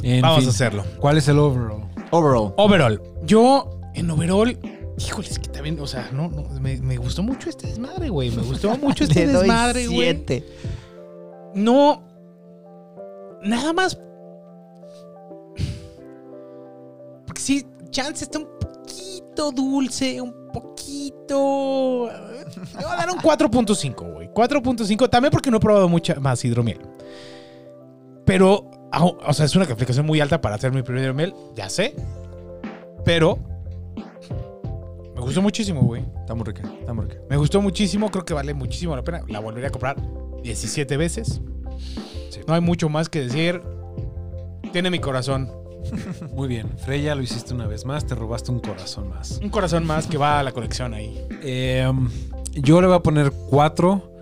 En Vamos fin, a hacerlo. ¿Cuál es el overall? Overall. Overall. Yo, en overall, híjole, es que también, o sea, no, no, me, me gustó mucho este desmadre, güey. Me gustó mucho este Le doy desmadre, güey. siete. No. Nada más. Porque sí, Chance está un poquito dulce, un poquito. Le voy a dar un 4.5, güey. 4.5, también porque no he probado mucha más hidromiel. Pero, o sea, es una calificación muy alta para hacer mi primer hidromiel, ya sé. Pero. Me gustó muchísimo, güey. Está muy rica, está muy rica. Me gustó muchísimo, creo que vale muchísimo la pena. La volvería a comprar 17 veces. No hay mucho más que decir. Tiene mi corazón. Muy bien. Freya, lo hiciste una vez más. Te robaste un corazón más. Un corazón más que va a la colección ahí. Eh, yo le voy a poner cuatro.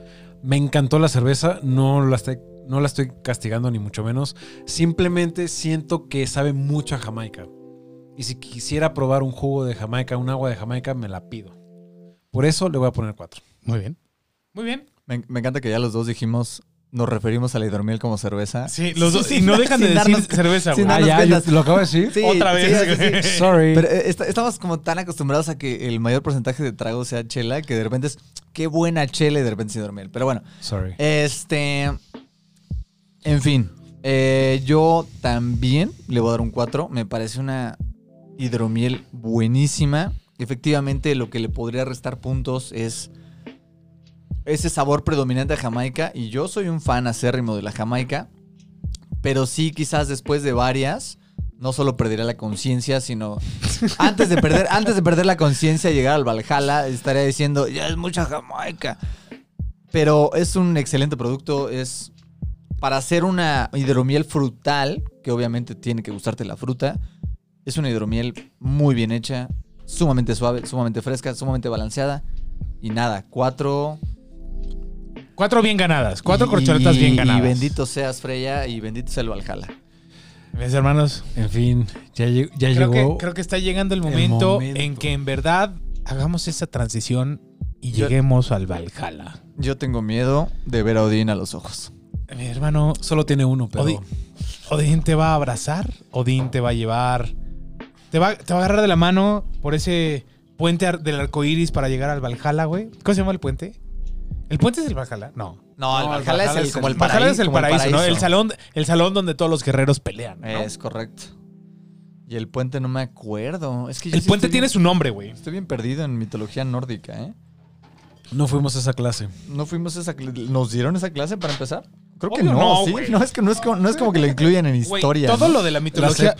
Me encantó la cerveza. No la, estoy, no la estoy castigando ni mucho menos. Simplemente siento que sabe mucho a Jamaica. Y si quisiera probar un jugo de Jamaica, un agua de Jamaica, me la pido. Por eso le voy a poner cuatro. Muy bien. Muy bien. Me, me encanta que ya los dos dijimos, nos referimos a la hidromiel como cerveza. Sí, los dos. Sí, y no dejan de decir darnos- cerveza, güey. Ah, ya, yo lo acabo de decir. Sí, Otra vez, sí, güey. sí. Sorry. Pero eh, est- estamos como tan acostumbrados a que el mayor porcentaje de trago sea chela que de repente es qué buena chela y de repente es hidromiel. Pero bueno, Sorry. este. En fin, eh, yo también le voy a dar un 4. Me parece una hidromiel buenísima. Efectivamente, lo que le podría restar puntos es ese sabor predominante a Jamaica. Y yo soy un fan acérrimo de la Jamaica. Pero sí, quizás después de varias, no solo perdería la conciencia, sino antes de perder, antes de perder la conciencia y llegar al Valhalla, estaría diciendo, ya es mucha Jamaica. Pero es un excelente producto. Es para hacer una hidromiel frutal, que obviamente tiene que gustarte la fruta. Es una hidromiel muy bien hecha, sumamente suave, sumamente fresca, sumamente balanceada. Y nada, cuatro. Cuatro bien ganadas. Cuatro y- corcholatas bien y ganadas. bendito seas, Freya, y bendito sea el Valhalla. Mis hermanos. En fin, ya, lleg- ya Creo llegó. que, creo que está llegando el momento, momento. en que en verdad hagamos esa transición y Yo- lleguemos al Valhalla. Yo tengo miedo de ver a Odín a los ojos. Mi hermano, Solo tiene uno, pero. Odi- Odín te va a abrazar, Odín te va a llevar, te va, te va a agarrar de la mano por ese puente del arco iris para llegar al Valhalla, güey. ¿Cómo se llama el puente? ¿El puente es el Valhalla? No. No, el No, el Valhalla es el, como el- el Valhalla paraíso. es el paraíso, ¿no? El salón, el salón donde todos los guerreros pelean. ¿no? Es correcto. Y el puente no me acuerdo. Es que yo el sí puente estoy tiene bien- su nombre, güey. Estoy bien perdido en mitología nórdica, ¿eh? No fuimos a esa clase. ¿No fuimos a esa cl- ¿Nos dieron esa clase para empezar? Creo que Obvio no, no, ¿sí? güey. No es que no es como, no es como que lo incluyan en Güey, historia. todo ¿no? lo de la mitología.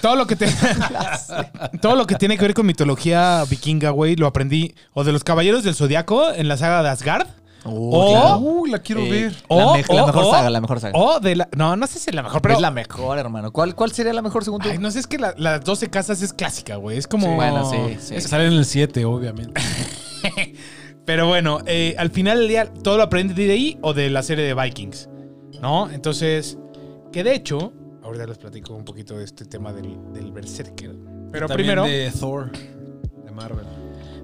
todo lo que te- todo lo que tiene que ver con mitología vikinga, güey, lo aprendí o de los caballeros del zodiaco en la saga de Asgard. Oh, O- claro. Uy, la quiero Eh, ver. La, me- mejor saga, la mejor saga. O de la. No, no sé si es la mejor, pero. es la mejor, hermano. ¿Cuál, ¿Cuál sería la mejor según tú? Ay, no sé, es que la- las 12 casas es clásica, güey. Es como. Sí, bueno, sí, sí. Es que sale en el 7, obviamente. Pero bueno, eh, al final del día, todo lo aprendí de ahí o de la serie de Vikings. ¿No? Entonces, que de hecho, ahorita les platico un poquito de este tema del, del Berserker. Pero También primero. de Thor, de Marvel.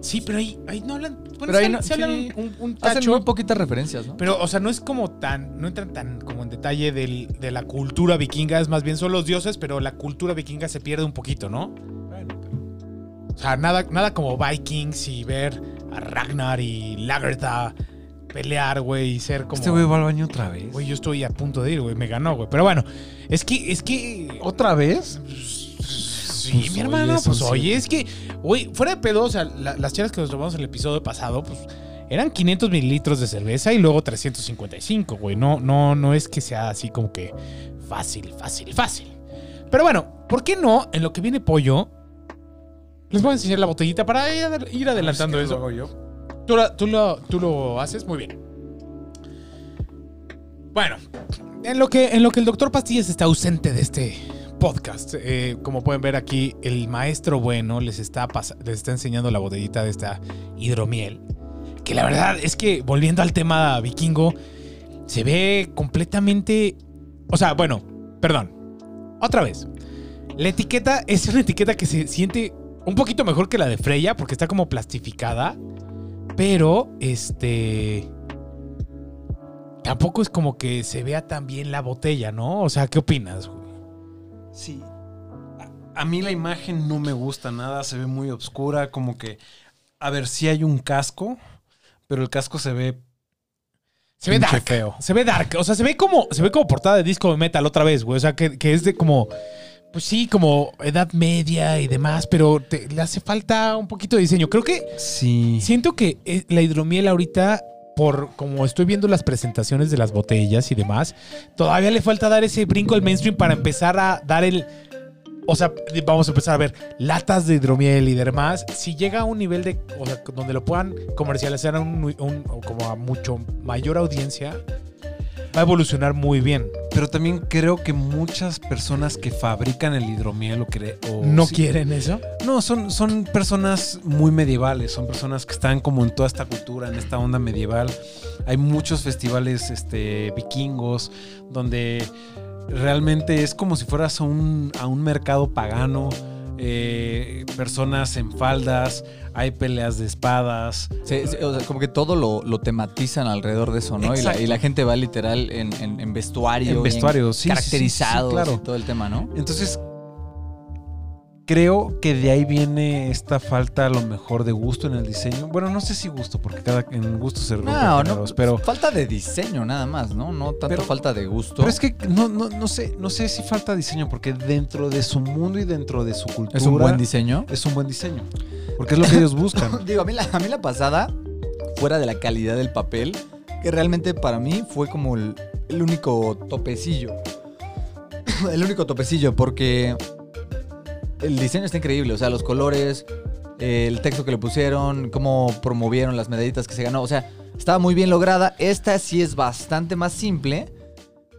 Sí, pero ahí, ahí no hablan. Bueno, Pero se, ahí no- se hablan sí. un, un Hacen tacho. muy poquitas referencias, ¿no? Pero, o sea, no es como tan. No entran tan como en detalle del- de la cultura vikinga. Es más bien son los dioses, pero la cultura vikinga se pierde un poquito, ¿no? Bueno, pero- O sea, nada, nada como Vikings y ver a Ragnar y Lagertha pelear, güey, y ser como. Este güey va al baño otra vez. Güey, yo estoy a punto de ir, güey. Me ganó, güey. Pero bueno, es que. Es que. ¿Otra vez? Sí, Pues, mi oye, hermano, son pues oye, es que, güey, fuera de pedo, o sea, la- las chelas que nos tomamos en el episodio pasado, pues eran 500 mililitros de cerveza y luego 355, güey. No, no, no es que sea así como que fácil, fácil, fácil. Pero bueno, ¿por qué no? En lo que viene pollo, les voy a enseñar la botellita para ir, adel- ir adelantando Es que eso. lo hago yo. ¿Tú, la- tú lo, tú lo haces muy bien. Bueno, en lo, que, en lo que el doctor Pastillas está ausente de este podcast, eh, como pueden ver aquí, el maestro bueno les está, les está enseñando la botellita de esta hidromiel. Que la verdad es que, volviendo al tema vikingo, se ve completamente... O sea, bueno, perdón. Otra vez. La etiqueta es una etiqueta que se siente un poquito mejor que la de Freya, porque está como plastificada. Pero, este. Tampoco es como que se vea tan bien la botella, ¿no? O sea, ¿qué opinas? Sí. A, a mí la imagen no me gusta nada, se ve muy oscura, como que... A ver, sí hay un casco, pero el casco se ve... Se ve dark. feo. Se ve dark. O sea, se ve como, se ve como portada de disco de metal otra vez, güey. O sea, que, que es de como. Pues sí, como edad media y demás, pero te- le hace falta un poquito de diseño. Creo que Sí. Siento que eh, la hidromiel ahorita, por como estoy viendo las presentaciones de las botellas y demás, todavía le falta dar ese brinco al mainstream para empezar a dar el. O sea, vamos a empezar a ver latas de hidromiel y demás. Si llega a un nivel de. O sea, donde lo puedan comercializar a un, un- como a mucho mayor audiencia, va a evolucionar muy bien. Pero también creo que muchas personas que fabrican el hidromiel o, ¿No sí- quieren eso? No, son, son personas muy medievales, son personas que están como en toda esta cultura, en esta onda medieval. Hay muchos festivales este, vikingos donde realmente es como si fueras a un, a un mercado pagano, eh, personas en faldas, hay peleas de espadas. Sí, sí, o sea, como que todo lo, lo tematizan alrededor de eso, ¿no? Y la, y la gente va literal en, en- en vestuario. En vestuario, sí, sí, Caracterizados claro. y todo el tema, ¿no? Entonces, creo que de ahí viene esta falta a lo mejor de gusto en el diseño. Bueno, no sé si gusto, porque cada en gusto se rompen No, no, pero... falta de diseño nada más, ¿no? No tanto Pero- falta de gusto. Pero es que no, no, no sé, no sé si falta diseño, porque dentro de su mundo y dentro de su cultura es un buen diseño. es un buen diseño. Porque es lo que ellos buscan. Digo, a mí, la, a mí la pasada, fuera de la calidad del papel, que realmente para mí fue como el, el único topecillo. el único topecillo, porque el diseño está increíble. O sea, los colores, el texto que le pusieron, cómo promovieron las medallitas que se ganó. O sea, estaba muy bien lograda. Esta sí es bastante más simple.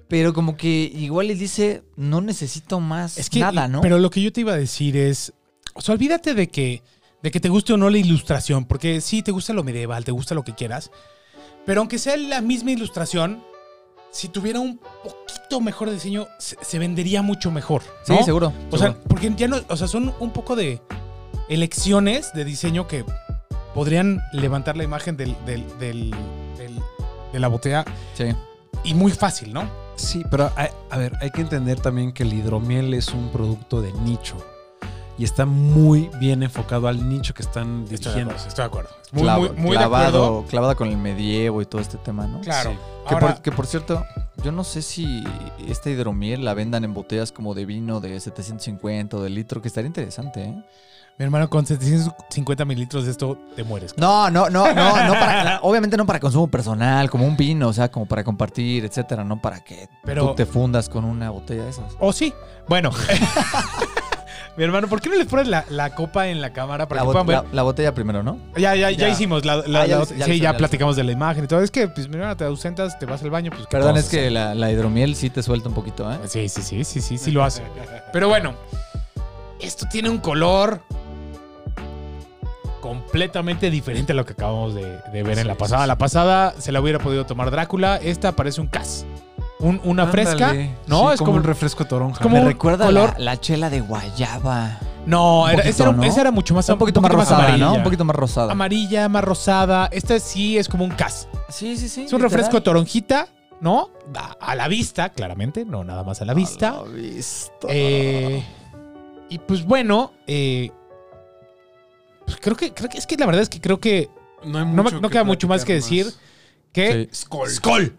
Pero como que igual les dice, no necesito más Es que, nada, ¿no? Pero lo que yo te iba a decir es, o sea, olvídate de que, de que te guste o no la ilustración, porque sí, te gusta lo medieval, te gusta lo que quieras, pero aunque sea la misma ilustración, si tuviera un poquito mejor diseño, se, se vendería mucho mejor. sí, seguro. O sea, porque ya no, o sea, son un poco de elecciones de diseño que podrían levantar la imagen del, del- del- del- de la botella sí. y muy fácil, ¿no? Sí, pero a, a ver, hay que entender también que el hidromiel es un producto de nicho. Y está muy bien enfocado al nicho que están Estoy de dirigiendo. acuerdo. Estoy de acuerdo. Muy, Clavo- muy, muy de clavado, acuerdo. clavada con el medievo y todo este tema, ¿no? Claro. Sí. Que, Ahora- por, que por cierto, yo no sé si esta hidromiel la vendan en botellas como de vino de 750 o de litro, que estaría interesante, ¿eh? Mi hermano, con 750 mililitros de esto te mueres. No, no, no, no, no para, obviamente no para consumo personal, como un vino, o sea, como para compartir, etcétera, no para que Pero- tú te fundas con una botella de esas. ¿O sí? Bueno. Mi hermano, ¿por qué no les pones la, la copa en la cámara para La, que puedan ver? la- la botella primero, ¿no? Ya, ya, ya, Ya. hicimos la, Ah, ya sí, ya platicamos de la imagen y todo. Es que, pues, mira, te ausentas, te vas al baño, pues. ¿qué Perdón, es que la, hidromiel sí te suelta un poquito, ¿eh? Sí, sí, sí, sí, sí, sí lo hace. Pero bueno, esto tiene un color completamente diferente a lo que acabamos de, de ver en la pasada. La pasada se la hubiera podido tomar Drácula. Esta parece un cas. Un- una fresca. No, Sí, es como, como un refresco toronja. como Me un recuerda color- la, la chela de guayaba. No, Un era, poquito, esa, era, ¿no? esa era mucho más un poquito más rosada, amarilla. ¿no? Un poquito más rosada. Amarilla, más rosada. Esta sí es como un cas. Sí, sí, sí. Es un refresco de toronjita, ¿no? A, a la vista, claramente, no nada más a la vista. vista. Eh, y pues bueno, eh, pues creo que, creo que es que la verdad es que creo que No, hay no, mucho no queda mucho más que decir que Sí. Skol. Skol.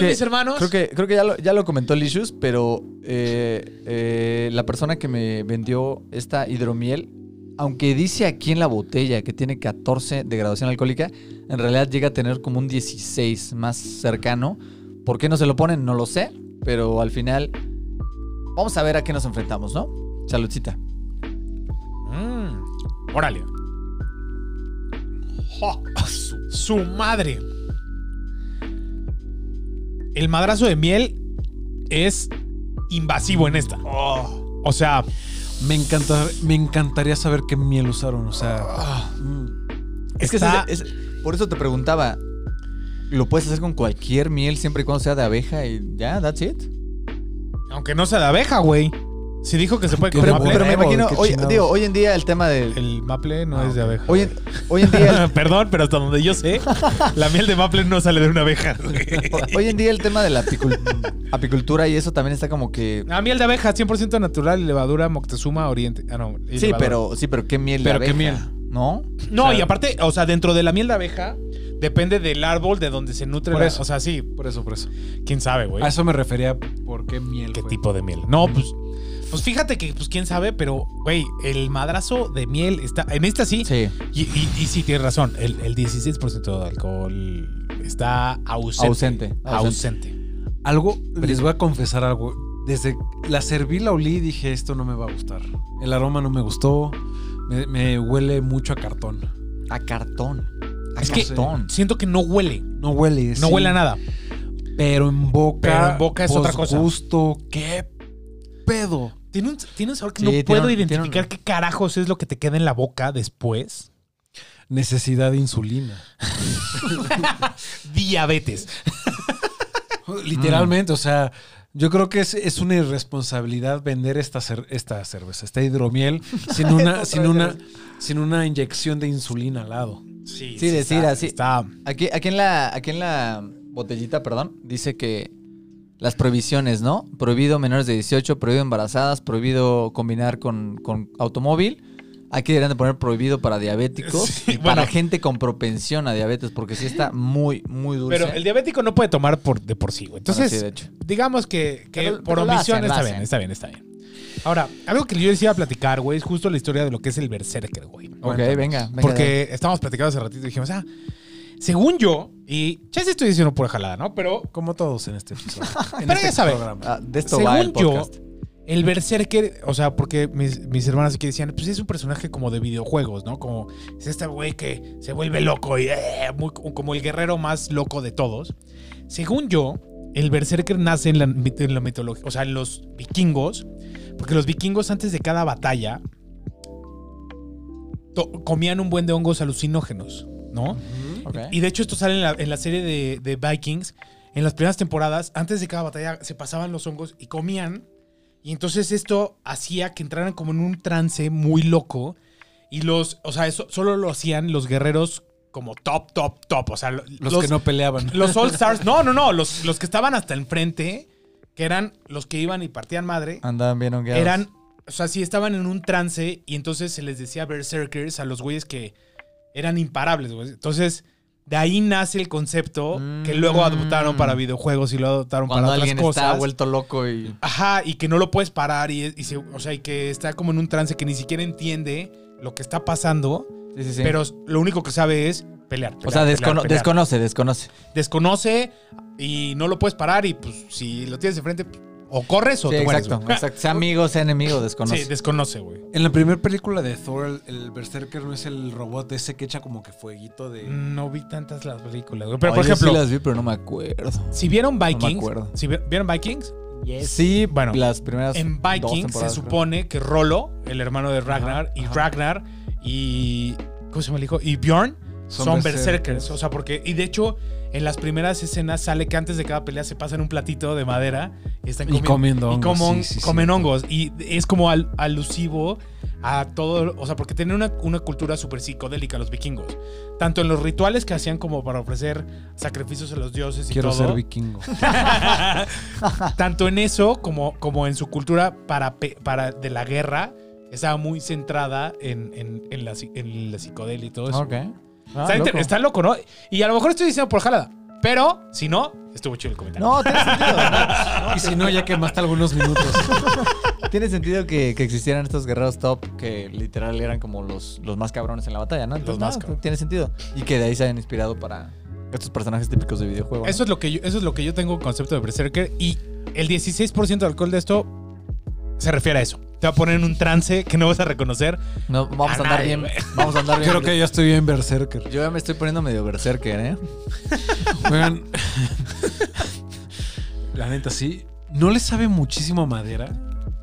Que- mis hermanos. Creo que, creo que ya, lo, ya lo comentó Licious, pero eh, eh, la persona que me vendió esta hidromiel, aunque dice aquí en la botella que tiene 14 de graduación alcohólica, en realidad llega a tener como un 16 más cercano. ¿Por qué no se lo ponen? No lo sé, pero al final vamos a ver a qué nos enfrentamos, ¿no? Saludcita. Mm, órale. Su, su madre. El madrazo de miel es invasivo en esta. O sea, Me, encanta, me encantaría saber qué miel usaron. O sea, mm. Es que es- por eso te preguntaba, ¿lo puedes hacer con cualquier miel siempre y cuando sea de abeja y ya, that's it? aunque no sea de abeja, güey. Si dijo que se puede con Pero, maple. pero me imagino, hoy, digo, hoy en día el tema del... El maple no Ah, es de abeja. Hoy en, hoy en día el- Perdón, pero hasta donde yo sé, la miel de maple no sale de una abeja. Hoy en día el tema de la apicul- apicultura y eso también está como que... La miel de abeja, 100% natural, levadura Moctezuma Oriente. Ah, no. Sí, pero, sí, pero ¿qué miel de Pero qué abeja? miel. ¿No? No, O sea- y aparte, o sea, dentro de la miel de abeja, depende del árbol de donde se nutre Por la- eso. O sea, sí, por eso, por eso. quién sabe, güey. A eso me refería. ¿Por qué miel? ¿Qué tipo de miel? No, pues. Pues fíjate que, pues quién sabe, pero, güey, el madrazo de miel está. En esta sí. Sí. Y, y, y sí, tienes razón. El, el 16% de alcohol está ausente. Ausente, Ausente. Algo, les voy a confesar algo. Desde la serví, la olí y dije, esto no me va a gustar. El aroma no me gustó. Me, me huele mucho a cartón. A cartón. A Es que- cartón. Siento que no huele. No huele. No sí, huele a nada. Pero en boca. Pero en boca es otra cosa. Gusto. ¿Qué pedo? Tiene un, tiene un sabor que Sí, no tiene puedo un- identificar un- qué carajos es lo que te queda en la boca después. Necesidad de insulina. Diabetes. Literalmente, o sea, yo creo que es, es una irresponsabilidad vender esta, cer- esta cerveza, esta hidromiel, sin una, sin una, sin una inyección de insulina al lado. Sí, Sí, decir está- así. Está. Aquí, aquí, en la, aquí en la botellita, perdón, dice que las prohibiciones, ¿no? Prohibido menores de 18, prohibido embarazadas, prohibido combinar con, con automóvil. Aquí deberían de poner prohibido para diabéticos Sí, y para gente con propensión a diabetes, porque sí está muy, muy dulce. Pero el diabético no puede tomar por, de por sí, güey. Bueno, Entonces, sí, de hecho. digamos que, que Pero- por pero omisión hacen, está bien, está bien, está bien. Ahora, algo que yo les iba a platicar, güey, es justo la historia de lo que es el berserker, güey. Ok, venga, venga. Porque estábamos platicando hace ratito y dijimos, ah, según yo, y ya sí estoy diciendo pura jalada, ¿no? Pero Como todos en este episodio. en Pero este ya saben. programa. Ah, de esto Según va el yo, el berserker, o sea, porque mis, mis hermanas aquí decían, pues es un personaje como de videojuegos, ¿no? Como es este güey que se vuelve loco y eh, muy- como el guerrero más loco de todos. Según yo, el berserker nace en la, mit- en la mitología, o sea, en los vikingos, porque los vikingos antes de cada batalla comían un buen de hongos alucinógenos, ¿no? Y de hecho esto sale en la, en la serie de, de Vikings. En las primeras temporadas, antes de cada batalla, se pasaban los hongos y comían. Y entonces esto hacía que entraran como en un trance muy loco. Y los, o sea, eso solo lo hacían los guerreros como top, top, top. O sea, lo- Los, que no peleaban. los All Stars. No, no, no. Los, los que estaban hasta enfrente, que eran los que iban y partían madre, Andaban bien hongueados. eran, o sea, sí estaban en un trance y entonces se les decía berserkers a los güeyes que eran imparables, güey. Entonces, de ahí nace el concepto que luego adoptaron para videojuegos y lo adoptaron Cuando para otras alguien está cosas. vuelto loco y... Ajá, y que no lo puedes parar y, y se- o sea, y que está como en un trance que ni siquiera entiende lo que está pasando, Sí, sí, sí. pero lo único que sabe es pelear. o sea, pelear, descono- pelear. desconoce, desconoce. desconoce y no lo puedes parar y pues si lo tienes de frente, pues, O corres o Sí, te mueres, exacto, güey. exacto. Sea amigo, sea enemigo, desconoce. Sí, desconoce, güey. En la primera película de Thor, el, el Berserker no es el robot ese que echa como que fueguito de. No vi tantas las películas, güey. Pero, por ejemplo, sí las vi, pero no me acuerdo. si vieron me Vikings, acuerdo. si vi- vieron Vikings, Sí, Bueno, las primeras en Vikings se creo. supone que Rolo, el hermano de Ragnar, y ajá. Ragnar y ¿cómo se llama el hijo? Y Bjorn son, Son berserkers. berserkers. O sea, porque. Y de hecho, en las primeras escenas sale que antes de cada pelea se pasan un platito de madera y están Y comiendo y hongos, como- sí, sí, sí. comen hongos. Y es como al- alusivo a todo. O sea, porque tienen una, una cultura súper psicodélica los vikingos. Tanto en los rituales que hacían como para ofrecer sacrificios a los dioses y Quiero todo. ser vikingo. Tanto en eso como, como en su cultura para, para de la guerra. Estaba muy centrada en, en, en la, en la psicodelia y todo eso. Ok. Ah, está, loco. está loco, ¿no? Y a lo mejor estoy diciendo por jalada. Pero, si no, estuvo chido el comentario. No, tiene sentido. ¿no? y si no, ya quemaste algunos minutos. Tiene sentido que, que existieran estos guerreros top que literal eran como los, los más cabrones en la batalla, ¿no? Entonces, más no, cabrones. tiene sentido. Y que de ahí se hayan inspirado para estos personajes típicos de videojuego. ¿no? Eso es lo que yo, eso es lo que yo tengo concepto de Berserker. Y el 16% de alcohol de esto se refiere a eso. Te va a poner en un trance que no vas a reconocer. No, vamos A a andar nadie, bien. Vamos a andar bien. Creo que ya estoy bien Berserker. Yo ya me estoy poniendo medio berserker, ¿eh? Oigan. La neta, sí. ¿No le sabe muchísimo a madera?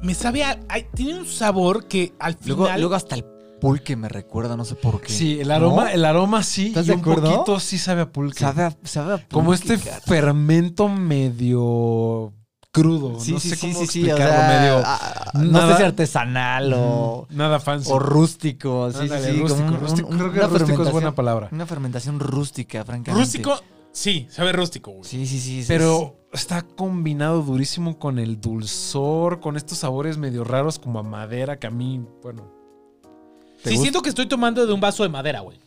Me sabe a- tiene un sabor que al final. Luego, luego hasta el pulque me recuerda, no sé por qué. Sí, el aroma, ¿No? el aroma sí. ¿Estás y de un acuerdo? poquito sí sabe a pulque. Sabe a, sabe a Como pulque, este cara. fermento medio crudo. Sí, no sí, sé sí, cómo sí, sí. O explicarlo, sea, medio. ah, no nada- sé si artesanal o, Nada fancy. o rústico. Sí, Ándale, sí, sí. rústico, como un- rústico. un- Creo que una rústico es buena fermentación- palabra. Una fermentación rústica, francamente. Rústico, sí, sabe rústico, güey. Sí, sí, sí. sí, Pero está combinado durísimo con el dulzor, con estos sabores medio raros como a madera que a mí, bueno. ¿Te Sí, gusta? siento que estoy tomando de un vaso de madera, güey.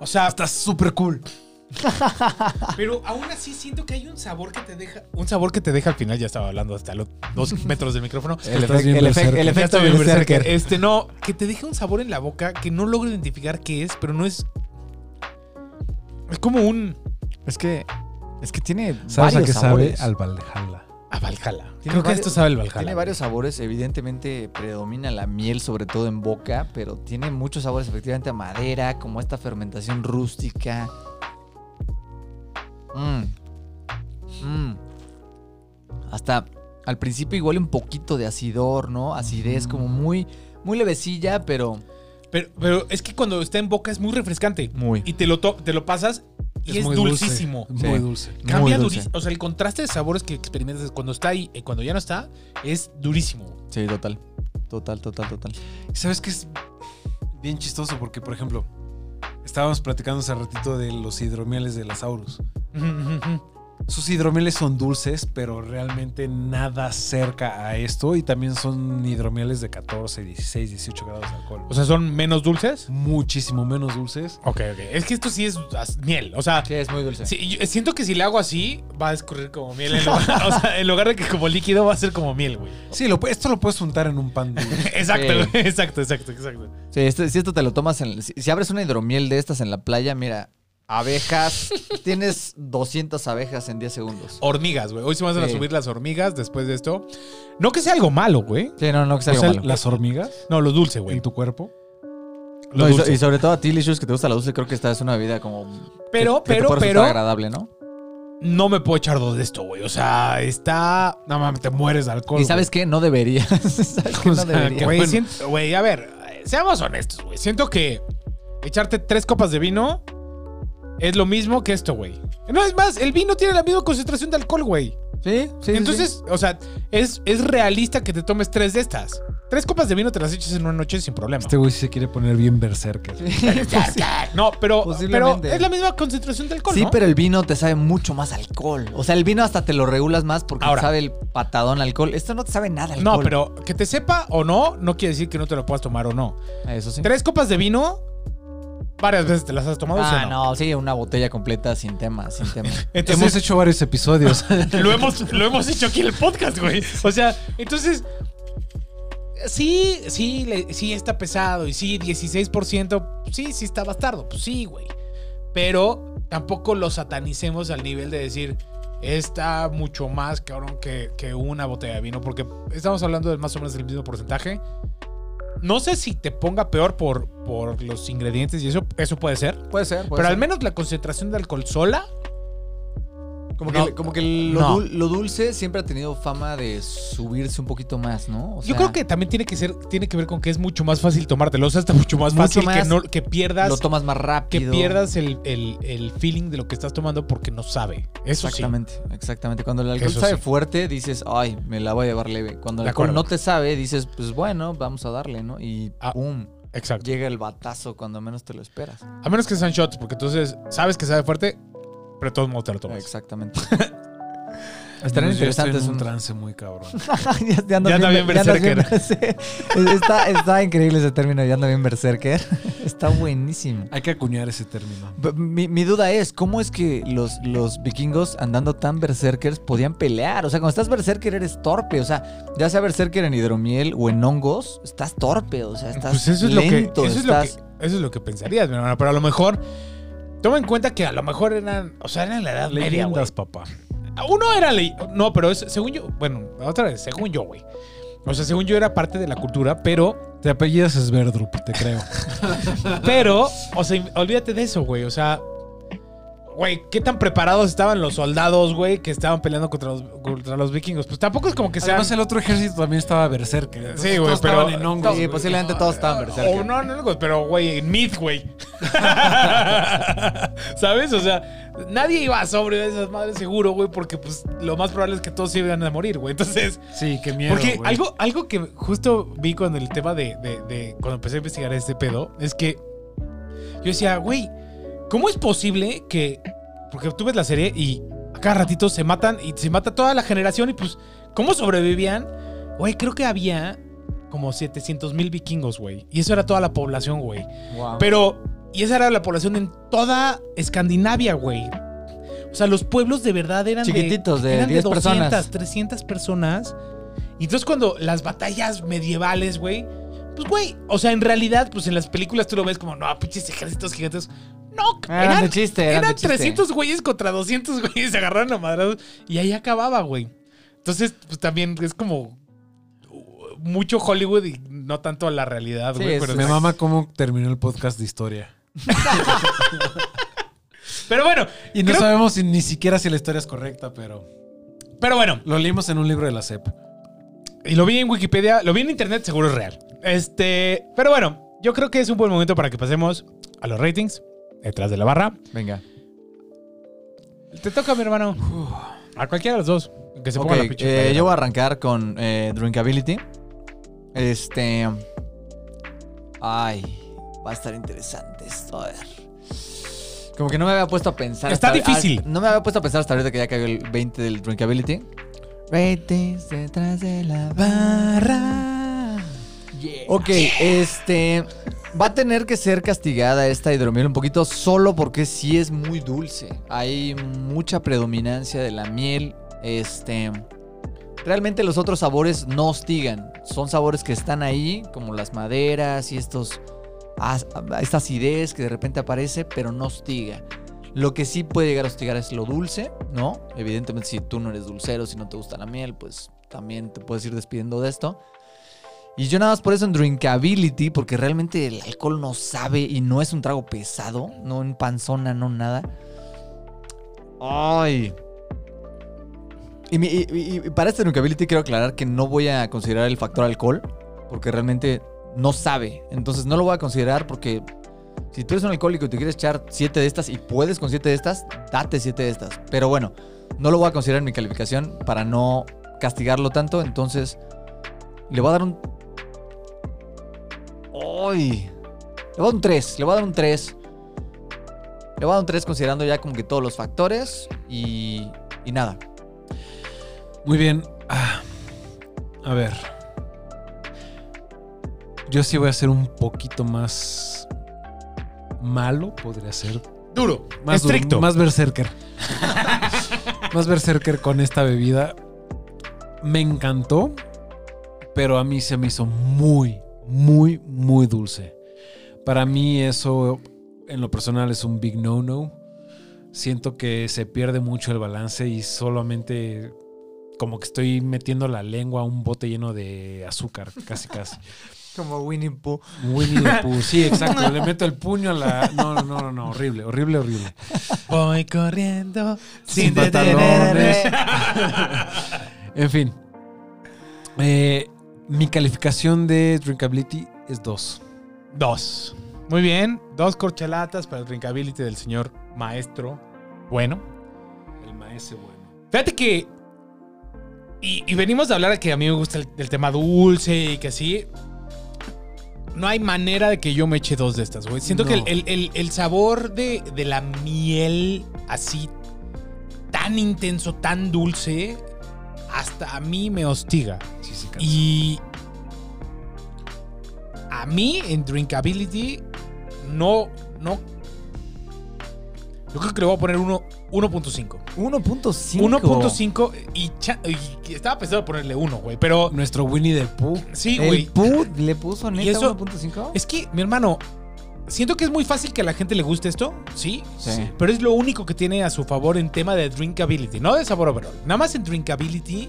O sea, Está súper cool. pero aún así siento que hay un sabor que te deja. Un sabor que te deja al final, ya estaba hablando hasta los dos metros del micrófono. El, Estás efec- bien el efec- berserker. el efecto bien berserker. Este, no, que te deja un sabor en la boca que no logro identificar qué es, pero no es. Es como un. Es que, es que tiene ¿Sabes a varios qué sabores. sabe? Al Valhalla. A Valhalla. Tiene Creo que varios- esto sabe el Valhalla. Tiene varios sabores, evidentemente predomina la miel, sobre todo en boca, pero tiene muchos sabores, efectivamente, a madera, como esta fermentación rústica. Mm. Mm. Hasta al principio igual un poquito de acidor, ¿no? Acidez, como muy, muy levecilla, pero Pero, pero es que cuando está en boca es muy refrescante. muy. Y te lo, to- te lo pasas y es, muy dulce, dulcísimo. Muy dulce. Cambia dulce. durísimo. O sea, el contraste de sabores que experimentas cuando está ahí y cuando ya no está es durísimo. Sí, total. Total, total, total. ¿Sabes qué es bien chistoso? Porque, por ejemplo, estábamos platicando hace ratito de los hidromieles de las Aurus. Sus hidromieles son dulces, pero realmente nada cerca a esto. Y también son hidromieles de 14, 16, 18 grados de alcohol. O sea, ¿son menos dulces? muchísimo menos dulces. Ok, ok. Es que esto sí es miel. O sea, Sí, es muy dulce. sí, yo siento que si le hago así, va a escurrir como miel. En lugar, o sea, en lugar de que como líquido va a ser como miel, güey. Sí, lo, esto lo puedes untar en un pan dulce. Exacto, Sí. exacto, exacto, exacto. Sí, esto- si esto te lo tomas en. Si, si abres una hidromiel de estas en la playa, mira, abejas. tienes 200 abejas en 10 segundos. Hormigas, güey. Hoy se van a Sí. subir las hormigas después de esto. No que sea algo malo, güey. Sí, no, no, que sea O algo sea, malo. las hormigas No, lo dulce, güey. en tu cuerpo. Lo No, y, so- dulce. y sobre todo a ti, Licious, que te gusta la dulce, creo que esta es una bebida como. Pero, que- que te pero, pero- agradable, ¿no? No me puedo echar dos de esto, güey. O sea, está. No mames, te mueres de alcohol. Y sabes qué, no deberías. ¿Sabes qué? O No sea, deberías. Qué Güey, bueno. siento- güey, a ver, eh, seamos honestos, güey. Siento que echarte tres copas de vino es lo mismo que esto, güey. No, es más, el vino tiene la misma concentración de alcohol, güey. Sí, sí. sí, Entonces, o sea, es, es realista que te tomes tres de estas. Tres copas de vino te las eches en una noche sin problema. Este güey sí se quiere poner bien berserker. No, pero, es la misma concentración de alcohol, Sí, ¿no? pero el vino te sabe mucho más alcohol. O sea, el vino hasta te lo regulas más porque Ahora. te sabe el patadón alcohol. Esto no te sabe nada alcohol. No, pero que te sepa o no, no quiere decir que no te lo puedas tomar o no. Eso sí. Tres copas de vino, varias veces te las has tomado, ¿sí o Ah, no, sí, una botella completa sin tema, sin tema. Entonces, Hemos hecho varios episodios. lo hemos, lo hemos hecho aquí en el podcast, güey. O sea, entonces. Sí, sí, le- sí está pesado. Y sí, 16%. Sí, sí está bastardo. Pues sí, güey. Pero tampoco lo satanicemos al nivel de decir. está mucho más cabrón que, que una botella de vino, porque estamos hablando de más o menos del mismo porcentaje. No sé si te ponga peor por, por los ingredientes y eso, eso puede ser. Puede ser, puede pero ser. al menos la concentración de alcohol sola, Como No. que, como que lo, No. dul- lo dulce siempre ha tenido fama de subirse un poquito más, ¿no? O yo creo que también tiene que ser, tiene que ver con que es mucho más fácil tomártelo. O sea, está mucho más Mucho fácil que, no, que pierdas. lo tomas más que rápido. pierdas el, el- el feeling de lo que estás tomando porque no sabe. Eso sí. Exactamente, exactamente. Cuando el alcohol Eso sabe sí. fuerte, dices, ay, me la voy a llevar leve. Cuando el De alcohol acuerdo. no te sabe, dices, pues bueno, vamos a darle, ¿no? Y Ah. pum, Exacto. llega el batazo cuando menos te lo esperas. A menos que sean shots, porque entonces sabes que sabe fuerte, pero de todos modos te lo tomas. Exactamente. Estoy interesantes. en un un- trance muy cabrón. ya, ya anda bien berserker. está, está increíble ese término, ya anda bien berserker. está buenísimo. Hay que acuñar ese término. Mi, mi duda es, ¿cómo es que los, los vikingos andando tan berserkers podían pelear? O sea, cuando estás berserker eres torpe. O sea, ya sea berserker en hidromiel o en hongos, estás torpe. O sea, estás Pues eso es, lento. lo que, eso, es lo estás... que, eso es lo que pensarías, mi hermano. Pero a lo mejor, toma en cuenta que a lo mejor eran, o sea, eran la edad media, güey. Leyendas, papá. Uno era ley. No, pero es, según yo, bueno, otra vez, según yo, güey. O sea, según yo era parte de la cultura, pero, Te apellidas Sverdrup, te creo. pero, o sea, olvídate de eso, güey. O sea, güey, ¿qué tan preparados estaban los soldados, güey, que estaban peleando contra los, contra los vikingos? Pues tampoco es como que sean. Además, el otro ejército también estaba berserker. entonces Sí, güey, pero- estaban en hongos, Sí, posiblemente todos estaban berserker. O no, no, no, pero güey, en Myth, güey. ¿Sabes? O sea, nadie iba a sobre esas madres seguro, güey, porque pues lo más probable es que todos se iban a morir, güey. Entonces, Sí, qué miedo. porque güey. algo, algo que justo vi con el tema de, de- de- cuando empecé a investigar este pedo, es que yo decía, güey, ¿cómo es posible que, porque tú ves la serie y cada ratito se matan y se mata toda la generación y pues, ¿cómo sobrevivían? Güey, creo que había como 700 mil vikingos, güey. Y eso era toda la población, güey. Wow. Pero, y esa era la población en toda Escandinavia, güey. O sea, los pueblos de verdad eran Chiquititos, de eran 10 personas. 200, 300 personas. Y entonces cuando las batallas medievales, güey, pues, güey, o sea, en realidad, pues en las películas tú lo ves como, no, pinches ejércitos gigantes. No, Eran eran, de chiste, eran, eran de chiste. 300 güeyes contra 200 güeyes, se agarraron a madrazos y ahí acababa, güey. Entonces, pues también es como uh, mucho Hollywood y no tanto la realidad, Sí, güey. pero, Me mama cómo terminó el podcast de historia. pero bueno, Y no creo- sabemos si- ni siquiera si la historia es correcta, pero pero bueno, lo leímos en un libro de la CEP. Y lo vi en Wikipedia, lo vi en internet, seguro es real. Este, pero bueno, yo creo que es un buen momento para que pasemos a los ratings detrás de la barra. Venga. Te toca, mi hermano. A cualquiera de los dos. Que se ponga la pinche eh, yo voy a arrancar con eh, Drinkability. Este. Ay, va a estar interesante esto. A ver. Como que no me había puesto a pensar. Está hasta- difícil. ah, no me había puesto a pensar hasta ahorita que ya cayó el 20 del Drinkability. Ratings detrás de la barra. Ok, este. Va a tener que ser castigada esta hidromiel un poquito solo porque sí es muy dulce. Hay mucha predominancia de la miel. Este. Realmente los otros sabores no hostigan. Son sabores que están ahí, como las maderas y estos. Esta acidez que de repente aparece, pero no hostiga. Lo que sí puede llegar a hostigar es lo dulce, ¿no? Evidentemente, si tú no eres dulcero, si no te gusta la miel, pues también te puedes ir despidiendo de esto. Y yo nada más por eso en Drinkability, porque realmente el alcohol no sabe y no es un trago pesado, no en panzona, no nada. Ay. Y, mi- para este Drinkability quiero aclarar que no voy a considerar el factor alcohol, porque realmente no sabe. Entonces no lo voy a considerar porque si tú eres un alcohólico y te quieres echar siete de estas y puedes con siete de estas, date siete de estas. Pero bueno, no lo voy a considerar en mi calificación para no castigarlo tanto. Entonces le voy a dar un ¡Ay! Le voy a dar un 3. Le voy a dar un 3. Le voy a dar un 3 considerando ya como que todos los factores y, y nada. Muy bien. Ah, a ver. Yo sí voy a ser un poquito más malo, podría ser. Duro, Más duro, más berserker. más berserker con esta bebida. Me encantó, pero a mí se me hizo muy, muy, muy dulce. Para mí eso, en lo personal, es un big no-no. siento que se pierde mucho el balance y solamente como que estoy metiendo la lengua a un bote lleno de azúcar, casi casi. Como Winnie Pooh. Winnie the Pooh, sí, exacto. Le meto el puño a la. No, no, no, no, horrible, horrible, horrible. Voy corriendo Sin sin pantalones. En fin. Eh, mi calificación de drinkability es 2. Dos. Muy bien. Dos corchelatas para el drinkability del señor maestro. Bueno. El maese bueno. Fíjate que. Y, y venimos de hablar de que a mí me gusta el, el tema dulce y que así. No hay manera de que yo me eche dos de estas, güey. Siento que el- el- el sabor de, de la miel así tan intenso, tan dulce, hasta a mí me hostiga. Y a mí en drinkability no, no. Yo creo que le voy a poner uno- 1.5. 1.5. 1.5 y, estaba pensando ponerle 1, güey. Pero Nuestro Winnie the Pooh. sí, ¿El güey. Pooh le puso neta eso- 1.5? Es que, mi hermano, siento que es muy fácil que a la gente le guste esto, sí. Sí. Pero es lo único que tiene a su favor en tema de drinkability, no de sabor overall. Nada más en drinkability,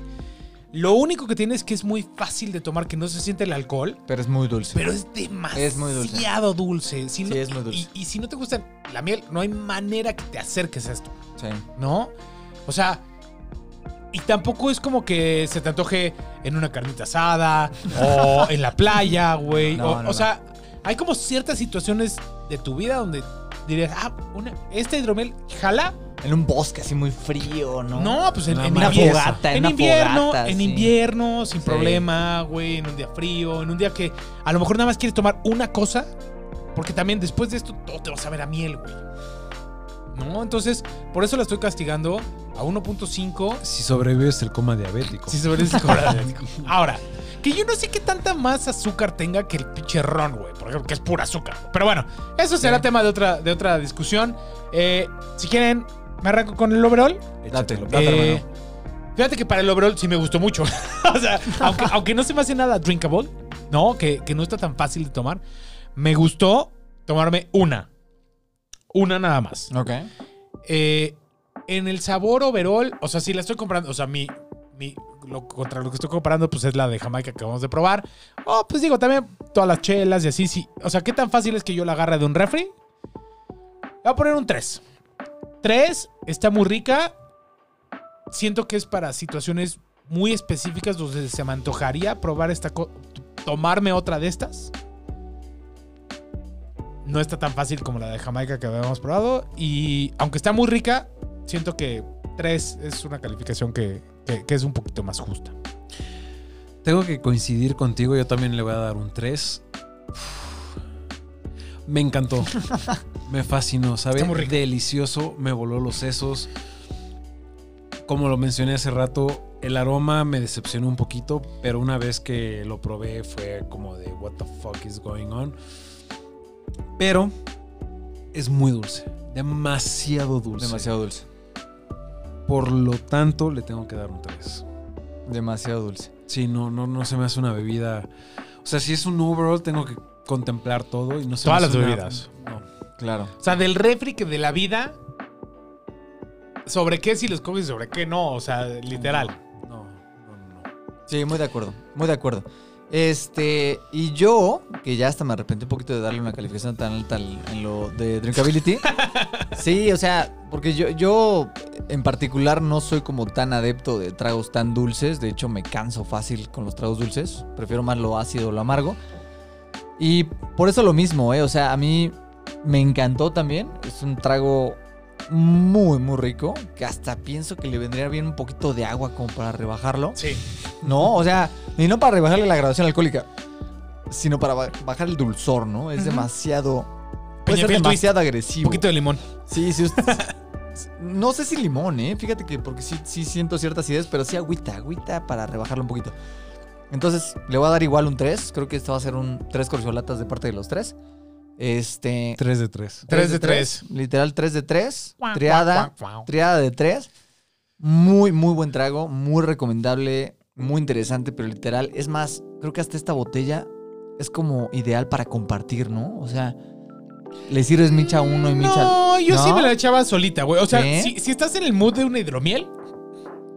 lo único que tiene es que es muy fácil de tomar, que no se siente el alcohol. Pero es muy dulce. Pero es demasiado Es muy dulce. dulce. Si Sí, es muy dulce. Y, y si no te gusta la miel, no hay manera que te acerques a esto, Sí. ¿no? O sea, y tampoco es como que se te antoje en una carnita asada o en la playa, güey. No, o no, o no. sea, hay como ciertas situaciones de tu vida donde dirías, ah, una, esta hidromiel, jala. En un bosque así muy frío, ¿no? No, pues en, Una en Una invierno. fogata, en una invierno, fogata, en sí. invierno, sin Sí. problema, güey, en un día frío, en un día que a lo mejor nada más quieres tomar una cosa, porque también después de esto todo te va a saber a miel, güey. ¿No? Entonces, por eso la estoy castigando a 1.5 Si sobrevives el coma diabético. si sobre ese diabético. Ahora, que yo no sé qué tanta más azúcar tenga que el pinche ron, güey, por ejemplo, que es pura azúcar. Pero bueno, eso será Sí. tema de otra, de otra discusión. Eh, si quieren, me arranco con el overall. Date, Eh, hermano. fíjate que para el overall sí me gustó mucho. o sea, aunque, aunque no se me hace nada drinkable, ¿no? Que, que no está tan fácil de tomar, me gustó tomarme una. Una nada más. Ok. Eh, en el sabor overall, o sea, si la estoy comprando, o sea, mi, mi lo, contra lo que estoy comparando, pues es la de Jamaica que acabamos de probar. Oh, pues digo, también todas las chelas y así, sí. O sea, ¿qué tan fácil es que yo la agarre de un refri? Le voy a poner un 3. 3, está muy rica. Siento que es para situaciones muy específicas donde se me antojaría probar esta tomarme otra de estas. No está tan fácil como la de Jamaica que habíamos probado. Y aunque está muy rica, siento que 3 es una calificación que, que- que es un poquito más justa. Tengo que coincidir contigo, yo también le voy a dar un 3. Me encantó. me fascinó, ¿sabe? Está muy rico. Delicioso, me voló los sesos. Como lo mencioné hace rato, el aroma me decepcionó un poquito, pero una vez que lo probé fue como de what the fuck is going on. Pero es muy dulce, demasiado dulce. Demasiado dulce. Por lo tanto, le tengo que dar un 3. Demasiado dulce. Sí, no, no, no se me hace una bebida. O sea, si es un overall, tengo que contemplar todo y no se Todas las una- bebidas. No. Claro. O sea, del refri que de la vida. ¿Sobre qué si los coges y sobre qué no? O sea, literal. No, no, no, no. Sí, muy de acuerdo. Muy de acuerdo. Este, y yo, que ya hasta me arrepentí un poquito de darle una calificación tan alta al- en lo de drinkability. sí, o sea, porque yo, yo en particular no soy como tan adepto de tragos tan dulces. De hecho, me canso fácil con los tragos dulces. Prefiero más lo ácido o lo amargo. Y por eso lo mismo, ¿eh? O sea, a mí me encantó también. Es un trago muy, muy rico. Que hasta pienso que le vendría bien un poquito de agua como para rebajarlo. Sí. No, o sea, y no para rebajarle la graduación alcohólica, sino para ba- bajar el dulzor, ¿no? Es demasiado. Puede ser demasiado Un agresivo. poquito de limón. Sí, sí. usted- no sé si limón, ¿eh? Fíjate que porque sí, sí siento ciertas ideas, pero sí agüita, agüita para rebajarlo un poquito. Entonces, le voy a dar igual un 3. Creo que esto va a ser un 3 corcholatas de parte de los 3. Este. 3 de 3. Tres de tres. Literal 3 de 3. Guau, Triada. Triada de tres. Muy, muy buen trago. Muy recomendable. Muy interesante, pero literal. Es más, creo que hasta esta botella es como ideal para compartir, ¿no? O sea, ¿Le sirves micha uno y micha No, yo sí ¿No? me la echaba solita, güey. O sea, ¿Sí? si, si estás en el mood de una hidromiel,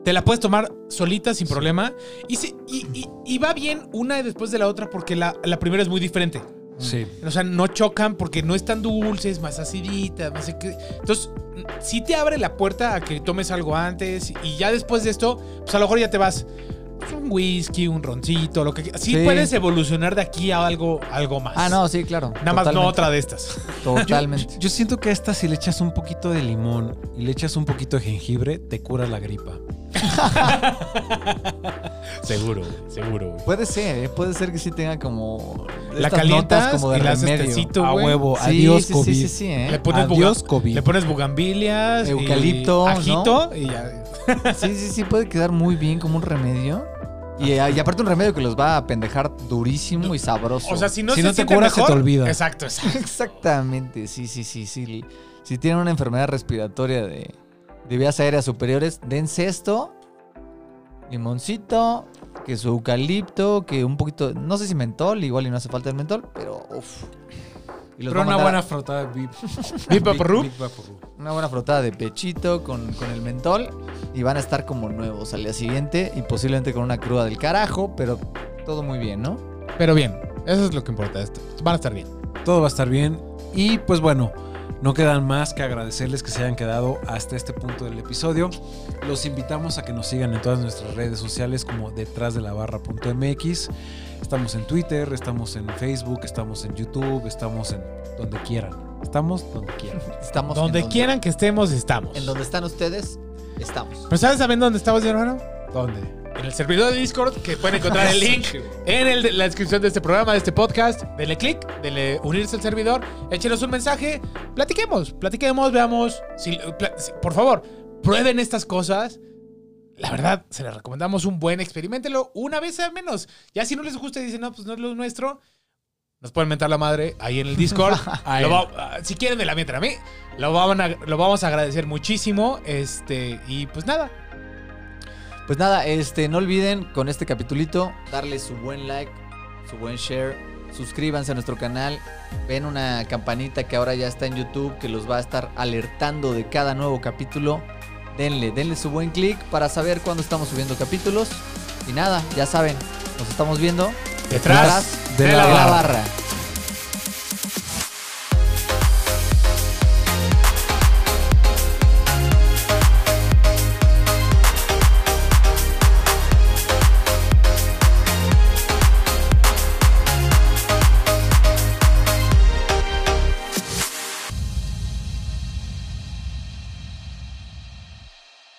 te la puedes tomar solita sin problema. Y, si- y, y- y va bien una después de la otra porque la, la primera es muy diferente. Sí. O sea, no chocan porque no es tan dulce, es más acidita, no sé qué. Entonces, sí te abre la puerta a que tomes algo antes y ya después de esto, pues a lo mejor ya te vas un whisky, un roncito, lo que quieras. Sí, Sí. puedes evolucionar de aquí a algo, algo más. Ah, no, sí, claro. Nada más no otra de estas. Totalmente. Yo siento que a esta si le echas un poquito de limón y le echas un poquito de jengibre, te cura la gripa. seguro, seguro, güey. Puede ser, ¿eh? puede ser que sí tenga como. La calientas notas como de y remedio. a huevo, Sí, adiós sí, COVID. Sí, sí, sí, ¿eh? Le pones, Adiós, COVID. le pones bugambilias, y Eucalipto, ajito y ya. Sí, sí, sí, puede quedar muy bien como un remedio. Y, y aparte un remedio que los va a pendejar durísimo y sabroso. O sea, si no Si se no te siente cura, se te olvida. Exacto, exacto. Exactamente, sí, sí, sí, sí. Si tienen una enfermedad respiratoria de, de vías aéreas superiores, dense esto. Limoncito, que su eucalipto, que un poquito, no sé si mentol, igual y no hace falta el mentol, pero uff. Pero una buena frotada de Vaporub. Una buena frotada de pechito con, con el mentol y van a estar como nuevos al día siguiente y posiblemente con una cruda del carajo, pero todo muy bien, ¿no? Pero bien, eso es lo que importa. Esto. Van a estar bien. Todo va a estar bien. Y pues bueno, no quedan más que agradecerles que se hayan quedado hasta este punto del episodio. Los invitamos a que nos sigan en todas nuestras redes sociales como detrás de la barra.mx. Estamos en Twitter, estamos en Facebook, estamos en YouTube, estamos en donde quieran. Estamos donde quieran. Estamos Donde quieran que estemos, estamos. En donde están ustedes, estamos. ¿Pero sabes saben dónde estamos, mi hermano? ¿Dónde? En el servidor de Discord, que pueden encontrar el link en el la descripción de este programa, de este podcast. Denle click, denle unirse al servidor, échenos un mensaje, platiquemos, platiquemos, veamos. Si, por favor, prueben estas cosas. La verdad, se les recomendamos un buen, experimentelo una vez al menos. Ya si no les gusta y dicen, no, pues no es lo nuestro, nos pueden mentar la madre ahí en el Discord. Lo va- si quieren me la mienten a mí, lo, van a- lo vamos a agradecer muchísimo. Este, y pues nada, Pues nada, este, no olviden con este capitulito darle su buen like, su buen share, suscríbanse a nuestro canal, ven una campanita que ahora ya está en YouTube que los va a estar alertando de cada nuevo capítulo. Denle, denle su buen clic para saber cuándo estamos subiendo capítulos. Y nada, ya saben, nos estamos viendo detrás, de de la la barra. barra.